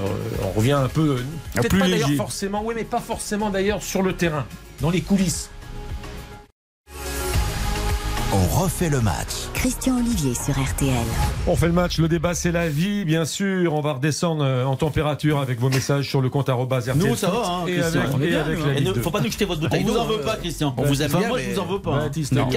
revient un peu. Peut-être pas d'ailleurs forcément, oui, mais pas forcément d'ailleurs sur le terrain, dans les coulisses. On refait le match. Christian Olivier sur RTL. On fait le match, le débat c'est la vie, bien sûr. On va redescendre euh, en température avec vos messages sur le compte RTL. Nous ça va, hein, et avec, et avec la Il ne faut pas nous jeter votre bouteille. On vous en veut pas, Christian. On vous aime bien, moi je vous en veux pas. Hein. Baptiste, non.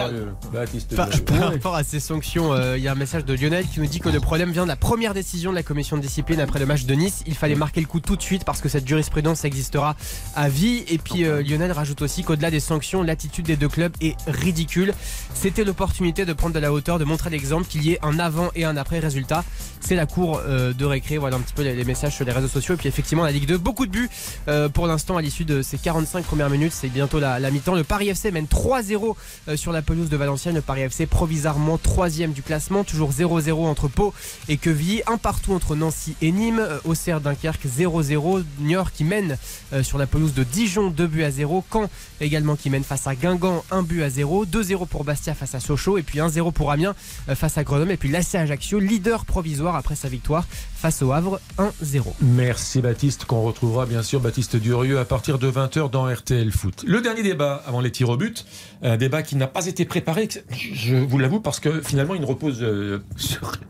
Baptiste, par rapport à ces sanctions, euh, il y a un message de Lionel qui nous dit que le problème vient de la première décision de la commission de discipline après le match de Nice. Il fallait marquer le coup tout de suite parce que cette jurisprudence existera à vie. Et puis euh, Lionel rajoute aussi qu'au-delà des sanctions, l'attitude des deux clubs est ridicule. C'était l'opportunité de prendre de la hauteur, de montrer l'exemple, qu'il y ait un avant et un après résultat. C'est la cour euh, de récré. Voilà un petit peu les, messages sur les réseaux sociaux. Et puis effectivement, la Ligue 2, beaucoup de buts euh, pour l'instant à l'issue de ces 45 premières minutes. C'est bientôt la, mi-temps. Le Paris FC mène 3-0 euh, sur la pelouse de Valenciennes. Le Paris FC provisoirement troisième du classement. Toujours 0-0 entre Pau et Quevilly. Un partout entre Nancy et Nîmes. Auxerre Dunkerque 0-0. Niort qui mène sur la pelouse de Dijon 2 buts à 0. Caen également qui mène face à Guingamp 1 but à 0. 2-0 pour Bastia face à Sochaux. Et puis 1-0 0 pour Amiens face à Grenoble. Et puis l'AC Ajaccio, leader provisoire après sa victoire face au Havre 1-0. Merci Baptiste, qu'on retrouvera bien sûr Baptiste Durieux à partir de 20h dans RTL Foot. Le dernier débat avant les tirs au but, un débat qui n'a pas été préparé, je vous l'avoue, parce que finalement il ne repose euh,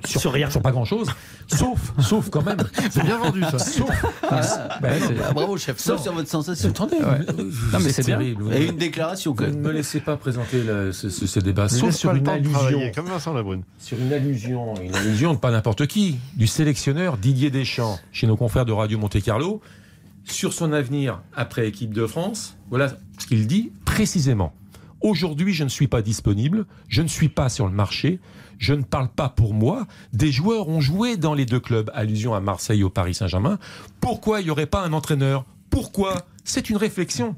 sur, rien, sur pas grand-chose, sauf, sauf quand même. C'est bien vendu ça. Sauf, ah, ben, bravo chef, sauf sur votre sensation. Attendez, non mais c'est terrible. Et une déclaration que. Ne me laissez pas présenter ce, ce, débat, sauf sur une allusion. Comme Vincent Labrune. Sur une allusion, une allusion de pas n'importe qui, du sélectionneur Didier Deschamps, chez nos confrères de Radio Monte Carlo, sur son avenir après équipe de France. Voilà ce qu'il dit précisément. Aujourd'hui, je ne suis pas disponible, je ne suis pas sur le marché, je ne parle pas pour moi. Des joueurs ont joué dans les deux clubs, allusion à Marseille et au Paris Saint-Germain. Pourquoi il n'y aurait pas un entraîneur? Pourquoi? C'est une réflexion.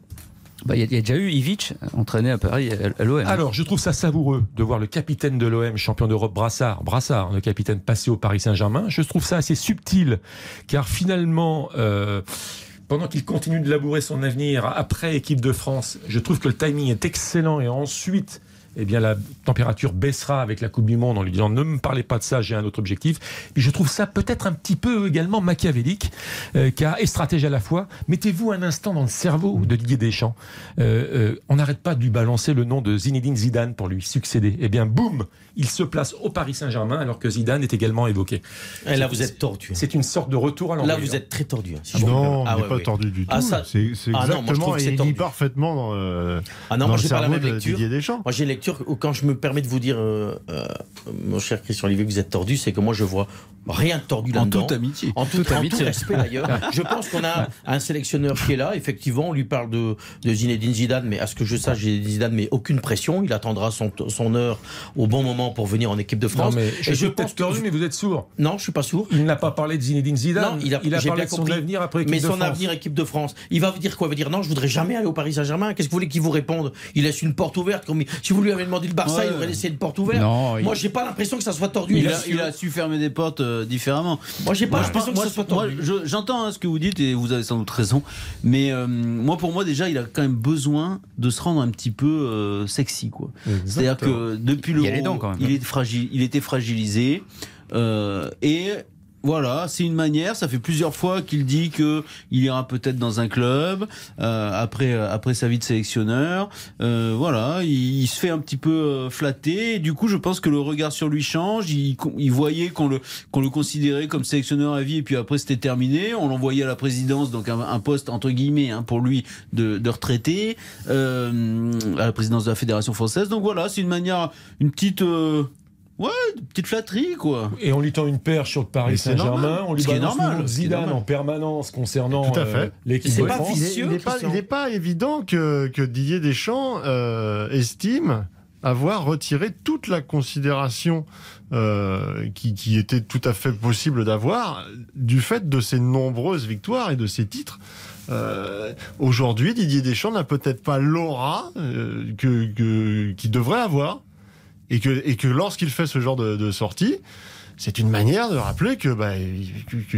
Bah, il y, a déjà eu Ivic entraîné à Paris à, l'OM. Alors, je trouve ça savoureux de voir le capitaine de l'OM, champion d'Europe, Brassard, Brassard, le capitaine passé au Paris Saint-Germain. Je trouve ça assez subtil, car finalement, euh, pendant qu'il continue de labourer son avenir après équipe de France, je trouve que le timing est excellent et ensuite eh bien la température baissera avec la Coupe du Monde en lui disant ne me parlez pas de ça, j'ai un autre objectif. Et je trouve ça peut-être un petit peu également machiavélique, euh, car et stratège à la fois. Mettez-vous un instant dans le cerveau de Didier Deschamps. Euh, euh, on n'arrête pas de lui balancer le nom de Zinedine Zidane pour lui succéder. Eh bien, boum, il se place au Paris Saint-Germain alors que Zidane est également évoqué. Et eh, là, vous êtes tordu. C'est une sorte de retour à l'envers. Là, vous êtes très tordu. Hein, si non, ah, pas tordu du ah, tout. c'est ah, exactement, il dit parfaitement dans, euh, ah non, dans moi, le cerveau la même de Didier Deschamps. Moi, j'ai lecture quand je me permets de vous dire, euh, euh, mon cher Christian Olivier, que vous êtes tordu, c'est que moi, je vois rien de tordu là-dedans. En toute amitié. En tout, amitié. respect d'ailleurs. je pense qu'on a un sélectionneur qui est là. Effectivement, on lui parle de, de Zinedine Zidane, mais à ce que je sache, Zinedine Zidane, mais aucune pression. Il attendra son, son heure au bon moment pour venir en équipe de France. mais je, je pense que mais vous êtes sourd. Non, je suis pas sourd. Il n'a pas parlé de Zinedine Zidane. Non, il a, parlé de son avenir après équipe mais de France. Son avenir équipe de France. Il va vous dire quoi? Il va dire non, je voudrais jamais aller au Paris Saint-Germain. Qu'est-ce que vous voulez qu'il vous réponde? Il laisse une porte ouverte. Comme si vous lui avez demandé le Barça, il aurait laissé une porte ouverte. Non, Moi, j'ai pas l'impression que ça soit tordu. Il, a, su fermer des portes différemment. Moi, j'ai pas l'impression que ce soit moi, J'entends hein, ce que vous dites et vous avez sans doute raison. Mais moi, pour moi, déjà, il a quand même besoin de se rendre un petit peu sexy, quoi. C'est-à-dire que depuis le il, il, est fragile, il était fragilisé. et voilà, c'est une manière. Ça fait plusieurs fois qu'il dit que il ira peut-être dans un club euh, après euh, après sa vie de sélectionneur. Euh, voilà, il, se fait un petit peu euh, flatter. Du coup, je pense que le regard sur lui change. Il, il voyait qu'on le qu'on le considérait comme sélectionneur à vie, et puis après c'était terminé. On l'envoyait à la présidence, donc un, poste entre guillemets hein, pour lui de, de retraité euh, à la présidence de la fédération française. Donc voilà, c'est une manière, une petite Ouais, une petite flatterie, quoi. Et on lui tend une perche sur le Paris Saint-Germain, on lui balance normal, Zidane en permanence concernant euh, l'équipe de France. il n'est pas, évident que, que Didier Deschamps euh, estime avoir retiré toute la considération euh, qui, qui, était tout à fait possible d'avoir du fait de ses nombreuses victoires et de ses titres. Euh, Aujourd'hui, Didier Deschamps n'a peut-être pas l'aura euh, que, que, qu'il devrait avoir et que, et que lorsqu'il fait ce genre de, de sortie, c'est une manière de rappeler que, bah,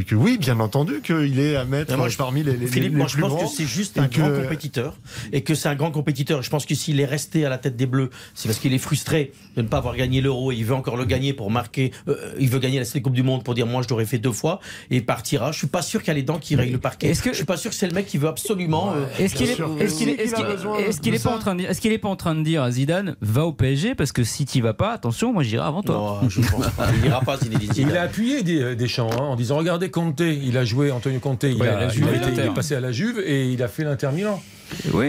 que, oui, bien entendu, qu'il est à mettre moi, parmi les, les Philippe, moi, je pense que c'est juste un grand compétiteur et que c'est un grand compétiteur. Je pense que s'il est resté à la tête des Bleus, c'est parce qu'il est frustré de ne pas avoir gagné l'Euro et il veut encore le gagner pour marquer. Euh, il veut gagner la Coupe du Monde pour dire moi je l'aurais fait deux fois et il partira. Je suis pas sûr qu'il y a les dents qui règlent le parquet. Est-ce que je suis pas sûr que c'est le mec qui veut absolument. Euh, est-ce qu'il est, est-ce qu'il est, est-ce qu'il est, pas en train de, est-ce qu'il est pas en train de dire à Zidane va au PSG parce que si tu vas pas, attention, moi j'irai avant toi. Non, je pense pas. Il n'ira pas Il a appuyé des Deschamps hein, en disant regardez Conte, il a joué Antonio Conte, il, a, est passé à la Juve et il a fait l'Inter Milan.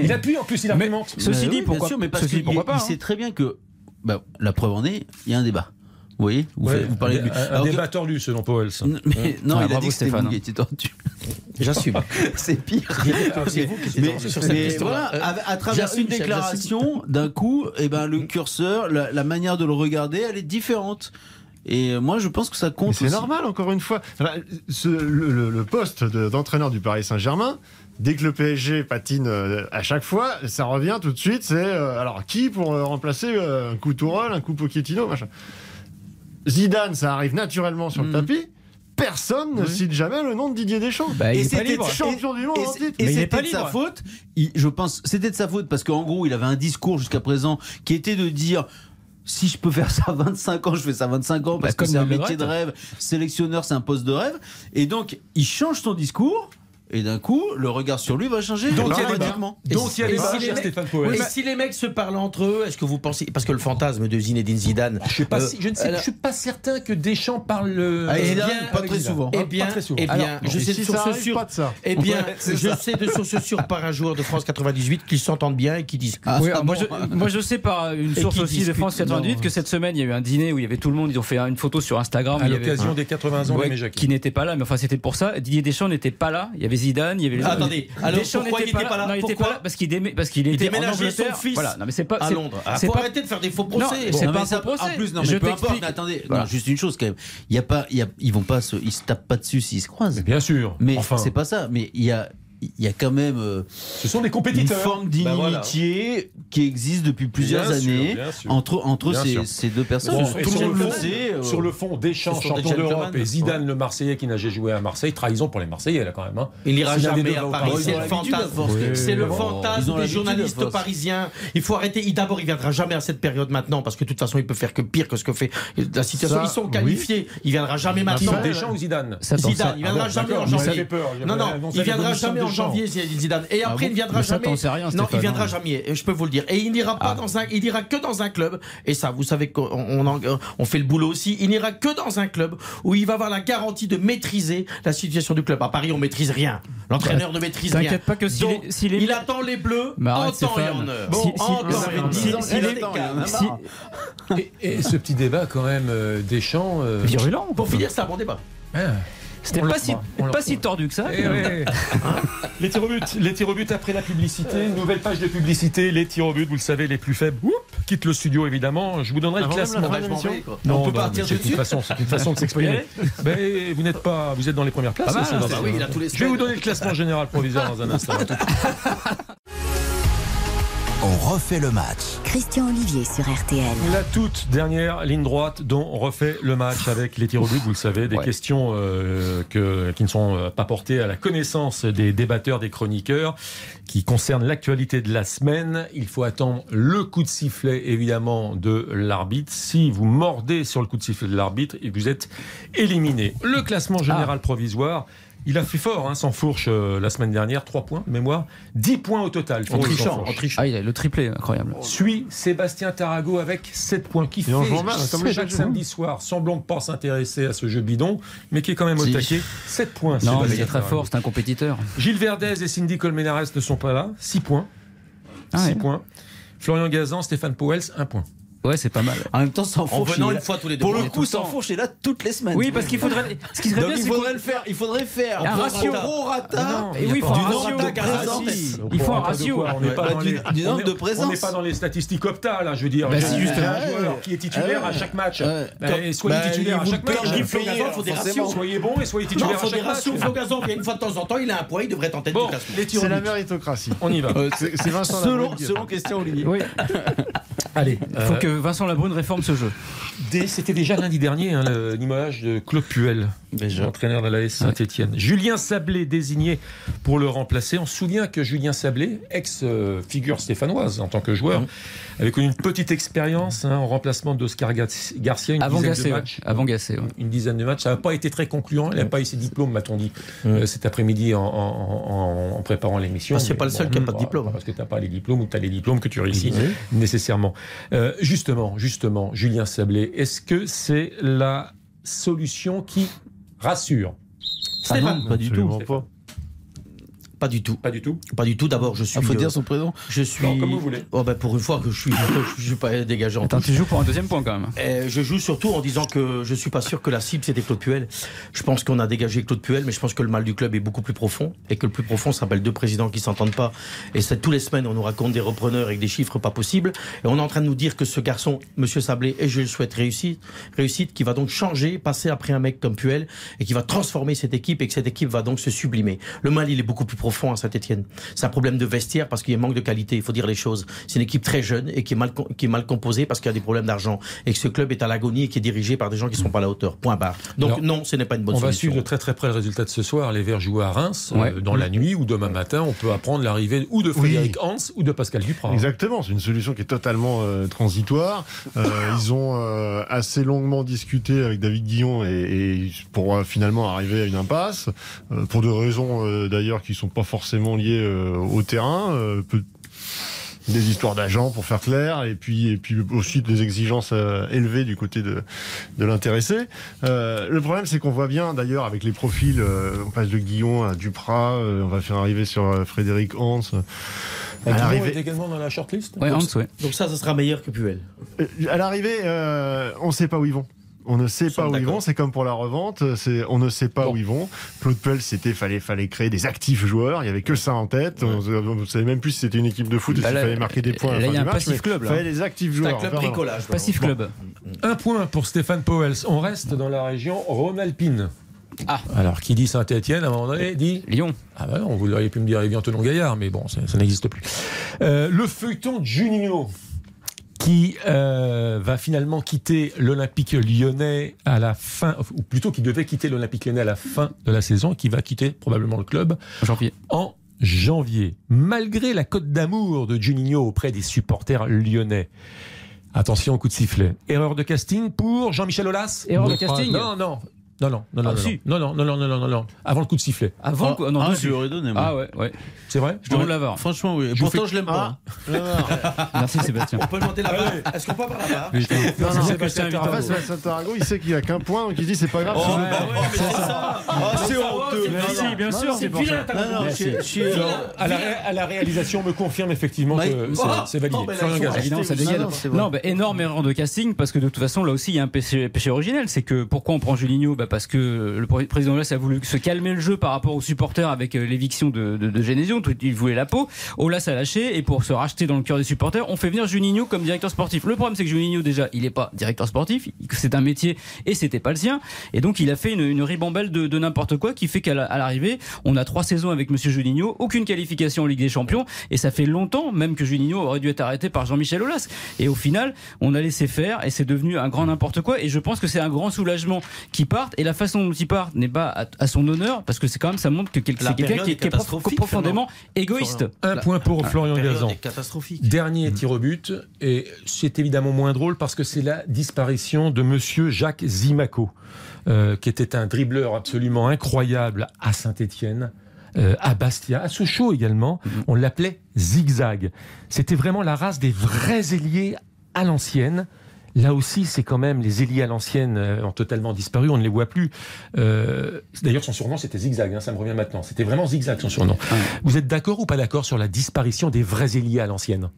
Il appuie en plus, il argumente. Ceci dit, pourquoi, sûr, mais parce ceci, pourquoi pas, il, sait hein. très bien que bah, la preuve en est, il y a un débat. Vous voyez vous, vous, parlez de... Un, débat tordu selon Powell. Mais, non, il a dit que Stéphane qui était tordu. J'assume. c'est pire. C'est vous qui mais, sur cette voilà, à, à, travers une déclaration, d'un coup, eh ben, le curseur, la, la, manière de le regarder, elle est différente. Et moi, je pense que ça compte. C'est normal, encore une fois. Ce, le, le, poste d'entraîneur du Paris Saint-Germain, dès que le PSG patine euh, à chaque fois, ça revient tout de suite. C'est euh, alors qui pour euh, remplacer un coup Tourelle, un coup Pochettino, machin. Zidane, ça arrive naturellement sur le mm. tapis personne ne cite jamais le nom de Didier Deschamps. Bah, et c'était champion du monde et, et c'était de sa faute. je pense, c'était de sa faute parce qu'en gros, il avait un discours jusqu'à présent qui était de dire si je peux faire ça à 25 ans, je fais ça à 25 ans parce bah, que c'est un métier de rêve. Sélectionneur, c'est un poste de rêve. Et donc, il change son discours et d'un coup, le regard sur lui va changer Donc, automatiquement. Donc il y a des si Stéphane Poel. Et si les mecs se parlent entre eux, est-ce que vous pensez parce que le fantasme de Zinedine Zidane Je pas, euh, je ne sais, je suis pas certain que Deschamps parle euh, ah, eh bien, pas très souvent. Eh bien, eh bien, je sais de source sûre. Eh bien, je sais de source sûre par un joueur de France 98 qu'ils s'entendent bien et qui disent. Ah, moi, je, moi, je, sais par une source aussi de France 98 que cette semaine il y a eu un dîner où il y avait tout le monde. Ils ont fait une photo sur Instagram à l'occasion des 80 ans de Qui n'était pas là, mais enfin c'était pour ça. Didier Deschamps n'était pas là. Il y avait Zidane, il y avait attendez. Alors pourquoi il n'était pas là, Non, il pas là parce qu'il parce qu'il était en son fils voilà. non, mais c'est pas à Londres. C'est pas arrêter de faire des faux procès. C'est pas un procès. En plus, non, mais peu importe. Attendez, juste une chose quand même. Il y a pas, ils vont pas, ils se tapent pas dessus s'ils se croisent. Bien sûr. Mais c'est pas ça. Mais il y a y a quand même euh, ce sont des compétiteurs. une forme bah, d'inimitié qui existe depuis plusieurs années entre, entre ces, ces, deux personnes. sur, le fond, euh, sur le fond, Deschamps, champion d'Europe, et Zidane, le Marseillais qui n'a jamais joué à Marseille, trahison pour les Marseillais là quand même. Hein. Il n'ira jamais à Paris, c'est le fantasme. C'est le fantasme des journalistes parisiens. Il faut arrêter. D'abord, il viendra jamais à cette période maintenant parce que de toute façon, il peut faire que pire que ce que fait la situation. Ils sont qualifiés. Il viendra jamais maintenant. Deschamps ou Zidane Zidane, il viendra jamais en janvier. Non, non, il viendra jamais en janvier, Zidane. Et après, il ne viendra jamais. non, il viendra jamais. Je peux vous le dire. Et il n'ira pas ah. dans un, il ira que dans un club. Et ça, vous savez qu'on on fait le boulot aussi. Il n'ira que dans un club où il va avoir la garantie de maîtriser la situation du club. À Paris, on maîtrise rien. L'entraîneur ne maîtrise rien. T'inquiète pas que s'il il attend les bleus en temps et en heure. Bon, Et ce petit débat quand même euh, des champs. Euh, Virulent. Pour finir, c'est un bon débat. C'était pas, si, pas si tordu que ça. Eh les tirs au but, les tirs au but après la publicité, nouvelle page de publicité, les tirs au but, vous le savez, les plus faibles. Oups, quitte le studio évidemment. Je vous donnerai le classement. Non, on peut partir de façon, c'est une façon de s'exprimer. Mais vous n'êtes pas, vous êtes dans les premières places. Ah bah, oui, il a tous les Je vais vous donner le classement général provisoire dans un instant. on refait le match. Christian Olivier sur RTL. La toute dernière ligne droite dont on refait le match avec les tirs au but, vous le savez, des questions euh, que, qui ne sont euh, pas portées à la connaissance des débatteurs, des chroniqueurs, qui concernent l'actualité de la semaine. Il faut attendre le coup de sifflet, évidemment, de l'arbitre. Si vous mordez sur le coup de sifflet de l'arbitre, vous êtes éliminé. Le classement général ah. provisoire. Il a fait fort, hein, sans fourche, euh, la semaine dernière, 3 points, mémoire, 10 points au total. En trichant, en trichant. Ah, il a le triplé, incroyable. Suit Sébastien Tarago avec 7 points, qui fait chaque samedi soir, semblant de pas s'intéresser à ce jeu bidon, mais qui est quand même au taquet. 7 points. Non, mais il est très fort, c'est un compétiteur. Gilles Verdez et Cindy Colmenares ne sont pas là, 6 points. 6 ah points. Florian Gazan, Stéphane Powels, 1 point. Ouais, c'est pas mal. En même temps, sans fourche. En une fois tous les deux. Pour le coup, sans fourche est là toutes les semaines. Oui, parce qu'il faudrait. Ce qui serait bien, il faudrait le faire. Il faudrait faire un ratio. Gros rata. Et oui, il faut un ratio. Il faut un ratio. On n'est pas du nombre de présence. On n'est pas dans les statistiques opta là. Je veux dire. Bah si justement. Un joueur qui est titulaire à chaque match. Soyez titulaire à chaque match. Il faut des ratios. Soyez bon et soyez titulaire à chaque match. Flo Gazon, une fois de temps en temps, il a un point, il devrait tenter de classement. C'est la méritocratie. On y va. C'est Vincent Selon question, Olivier. Allez. Il faut que Vincent Labrune réforme ce jeu. C'était déjà lundi dernier hein, l'image de Claude Puel, entraîneur de la Saint-Etienne. Julien Sablé désigné pour le remplacer. On se souvient que Julien Sablé, ex-figure stéphanoise en tant que joueur, mmh. avait connu une petite expérience hein, en remplacement d'Oscar Garcia. Une avant dizaine Gassé, de matchs. Avant Gassé, Une dizaine de matchs. Ça n'a pas été très concluant. Il n'a pas eu ses diplômes, m'a-t-on dit, mmh. euh, cet après-midi en, préparant l'émission. Ah, c'est pas le seul qui n'a pas de diplôme. Parce que tu n'as pas les diplômes ou tu as les diplômes que tu réussis nécessairement. Euh, justement, justement, Julien Sablé, est-ce que c'est la solution qui rassure. Stéphane, pas du tout. Pas du tout. Pas du tout. Pas du tout. D'abord, je suis. Il faut dire son prénom. Je suis. comme vous voulez. Oh, ben, pour une fois que je suis, je suis pas dégagé en Attends, tu joues pour un deuxième point quand même. Euh, je joue surtout en disant que je suis pas sûr que la cible c'était Claude Puel. Je pense qu'on a dégagé Claude Puel, mais je pense que le mal du club est beaucoup plus profond et que le plus profond s'appelle deux présidents qui s'entendent pas. Et c'est tous les semaines on nous raconte des repreneurs avec des chiffres pas possibles. Et on est en train de nous dire que ce garçon, Monsieur Sablé, et je le souhaite réussite, réussite, qui va donc changer, passer après un mec comme Puel et qui va transformer cette équipe et que cette équipe va donc se sublimer. Le mal il est beaucoup plus profond à Saint-Etienne. C'est un problème de vestiaire parce qu'il y a un manque de qualité, il faut dire les choses. C'est une équipe très jeune et qui est mal, qui est mal composée parce qu'il y a des problèmes d'argent et que ce club est à l'agonie et qui est dirigé par des gens qui ne sont pas à la hauteur. Point barre. Donc non, ce n'est pas une bonne on solution. On va suivre de très très près le résultat de ce soir. Les Verts jouent à Reims euh, dans la nuit ou demain matin. On peut apprendre l'arrivée ou de Frédéric Hans ou de Pascal Duprat. Exactement, c'est une solution qui est totalement euh, transitoire. Euh, ils ont assez longuement discuté avec David Guillon et, pour finalement arriver à une impasse pour des raisons d'ailleurs qui sont pas forcément liées au terrain euh, des histoires d'agents pour faire clair, et puis et puis aussi des exigences euh, élevées du côté de, de l'intéressé. Euh, le problème, c'est qu'on voit bien, d'ailleurs, avec les profils, on passe de Guillon à Duprat, on va faire arriver sur Frédéric Hans. À l'arrivée également dans la shortlist. Ouais, Hans, ouais. Donc ça, ça sera meilleur que Puel. À l'arrivée, on ne sait pas où ils vont. On ne sait pas où ils vont, c'est comme pour la revente, on ne sait pas où ils vont. Claude Puel, c'était fallait fallait créer des actifs joueurs, il y avait que ça en tête. On ne savait même plus si c'était une équipe de foot ou bah s'il fallait marquer des points. Là, il y a un passif club. Il fallait des actifs joueurs. Un club bricolage. Passif club. Un point pour Stéphane Powels. On reste dans la région Rhône-Alpine. Ah. Alors, qui dit Saint-Etienne, à un moment donné, dit Lyon. Ah bah non, vous auriez pu me dire Evian Gaillard, mais bon, ça, n'existe plus. Euh, le feuilleton Juninho qui euh, va finalement quitter l'Olympique lyonnais à la fin, ou plutôt qui devait quitter l'Olympique lyonnais à la fin de la saison, qui va quitter probablement le club janvier. en janvier. Malgré la cote d'amour de Juninho auprès des supporters lyonnais. Attention, coup de sifflet. Erreur de casting pour Jean-Michel Aulas? Erreur de casting Non, non. Non, non, non, non, ah, non, non, non, non, non, non, non, non, avant le coup de sifflet. Avant ah, non, ah, je donné. Moi. Ah ouais, ouais. C'est vrai Je dois l'avoir. Franchement, oui. Pourtant, je l'aime pas. Ah. Merci Sébastien. On peut demander. Est-ce qu'on peut avoir là-bas Non, non, Sébastien Sébastien Tarago, il sait qu'il a qu'un point, donc il dit c'est pas grave. Oh, c'est ça. c'est honteux. Merci, bien sûr, c'est à la réalisation me confirme effectivement que c'est validé. Évidemment, ça dégaine. Non, énorme erreur de casting parce que de toute façon, là aussi, il y a un péché originel. C'est que pourquoi on prend Julinho parce que le président Olas a voulu se calmer le jeu par rapport aux supporters avec l'éviction de, de, de Genesio. Il voulait la peau. Olas a lâché et pour se racheter dans le cœur des supporters, on fait venir Juninho comme directeur sportif. Le problème, c'est que Juninho déjà, il n'est pas directeur sportif. C'est un métier et c'était pas le sien. Et donc il a fait une, une ribambelle de, de n'importe quoi qui fait qu'à l'arrivée, on a trois saisons avec Monsieur Juninho, aucune qualification en Ligue des Champions et ça fait longtemps même que Juninho aurait dû être arrêté par Jean-Michel Aulas. Et au final, on a laissé faire et c'est devenu un grand n'importe quoi. Et je pense que c'est un grand soulagement qui parte. Et la façon dont il part n'est pas à, son honneur parce que c'est quand même ça montre que c'est quelqu'un qui, est profondément égoïste. Un point pour Florian Gazan. Catastrophique. Dernier tir au but et c'est évidemment moins drôle parce que c'est la disparition de Monsieur Jacques Zimaco. Euh, qui était un dribbleur absolument incroyable à Saint-Étienne. Euh, à Bastia, à Sochaux également, mhm. on l'appelait zigzag. C'était vraiment la race des vrais ailiers à l'ancienne. Là aussi, c'est quand même les ailiers à l'ancienne euh, ont totalement disparu, on ne les voit plus. D'ailleurs, son surnom c'était zigzag, hein, ça me revient maintenant. C'était vraiment zigzag son surnom. Vous êtes d'accord ou pas d'accord sur la disparition des vrais ailiers à l'ancienne?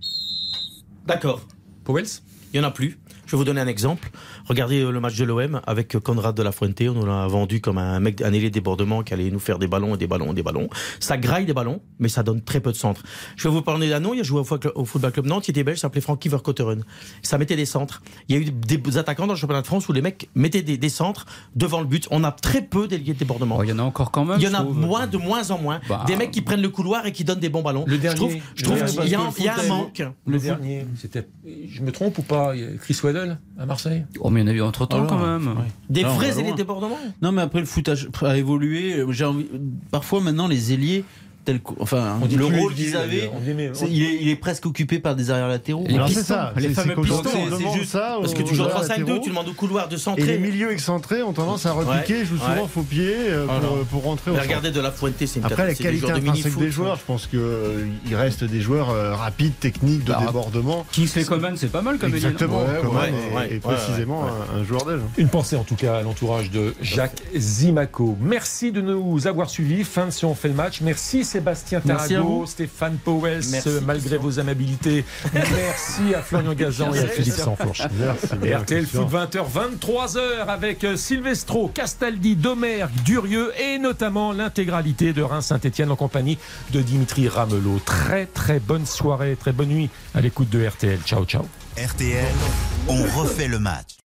D'accord. Powells? Il n'y en a plus. Je vais vous donner un exemple. Regardez euh, le match de l'OM avec Conrad de la Fuente. On nous l'a vendu comme un mec, un ailier débordement qui allait nous faire des ballons et des ballons et des ballons. Ça graille des ballons, mais ça donne très peu de centres. Je vais vous parler d'un nom. Il a joué au Football Club Nantes. Il était belge, s'appelait Frankie Verkotteren. Ça mettait des centres. Il y a eu des attaquants dans le championnat de France où les mecs mettaient des, centres devant le but. On a très peu d'ailiers de débordement. Oh, il y en a encore quand même. Il y en a moins, de moins en moins. Bah, des mecs qui prennent le couloir et qui donnent des bons ballons. Le dernier. Je trouve, qu'il y, a, un manque. Le, dernier, c'était. Je me trompe ou pas Chris Waddle à Marseille? Oh, mais il y en a eu entre temps quand même. Des vrais ailiers débordements? Non, mais après le footage a évolué. J'ai envie... Parfois maintenant les ailiers enfin, le rôle qu'ils avaient, il, est, presque occupé par des arrières latéraux. Alors c'est ça, les fameux pistons. C'est juste ça. Parce que tu joues 3-5-2, tu demandes au couloir de centrer. Et les milieux excentrés ont tendance à repiquer, jouent souvent faux pied euh, pour, rentrer. regardez de la Fuente, c'est une Après la qualité intrinsèque des joueurs, je pense qu'il euh, reste des joueurs euh, rapides, techniques, de bah, débordement. Kingsley Coman, c'est pas mal comme Exactement, et précisément un joueur d'âge. Une pensée en tout cas à l'entourage de Jacques Zimaco. Merci de nous avoir suivis. Fin de si on fait le match. Merci Sébastien Tarago, Stéphane Powell, malgré vos amabilités. Merci à Florian Gazan et à Philippe Sanfourche. Merci. RTL Foot 20h, 23h avec euh, Silvestro, Castaldi, Domergue, Durieux et notamment l'intégralité de Reims-Saint-Etienne en compagnie de Dimitri Ramelot. Très très bonne soirée, très bonne nuit à l'écoute de RTL. Ciao ciao. RTL, on refait le match.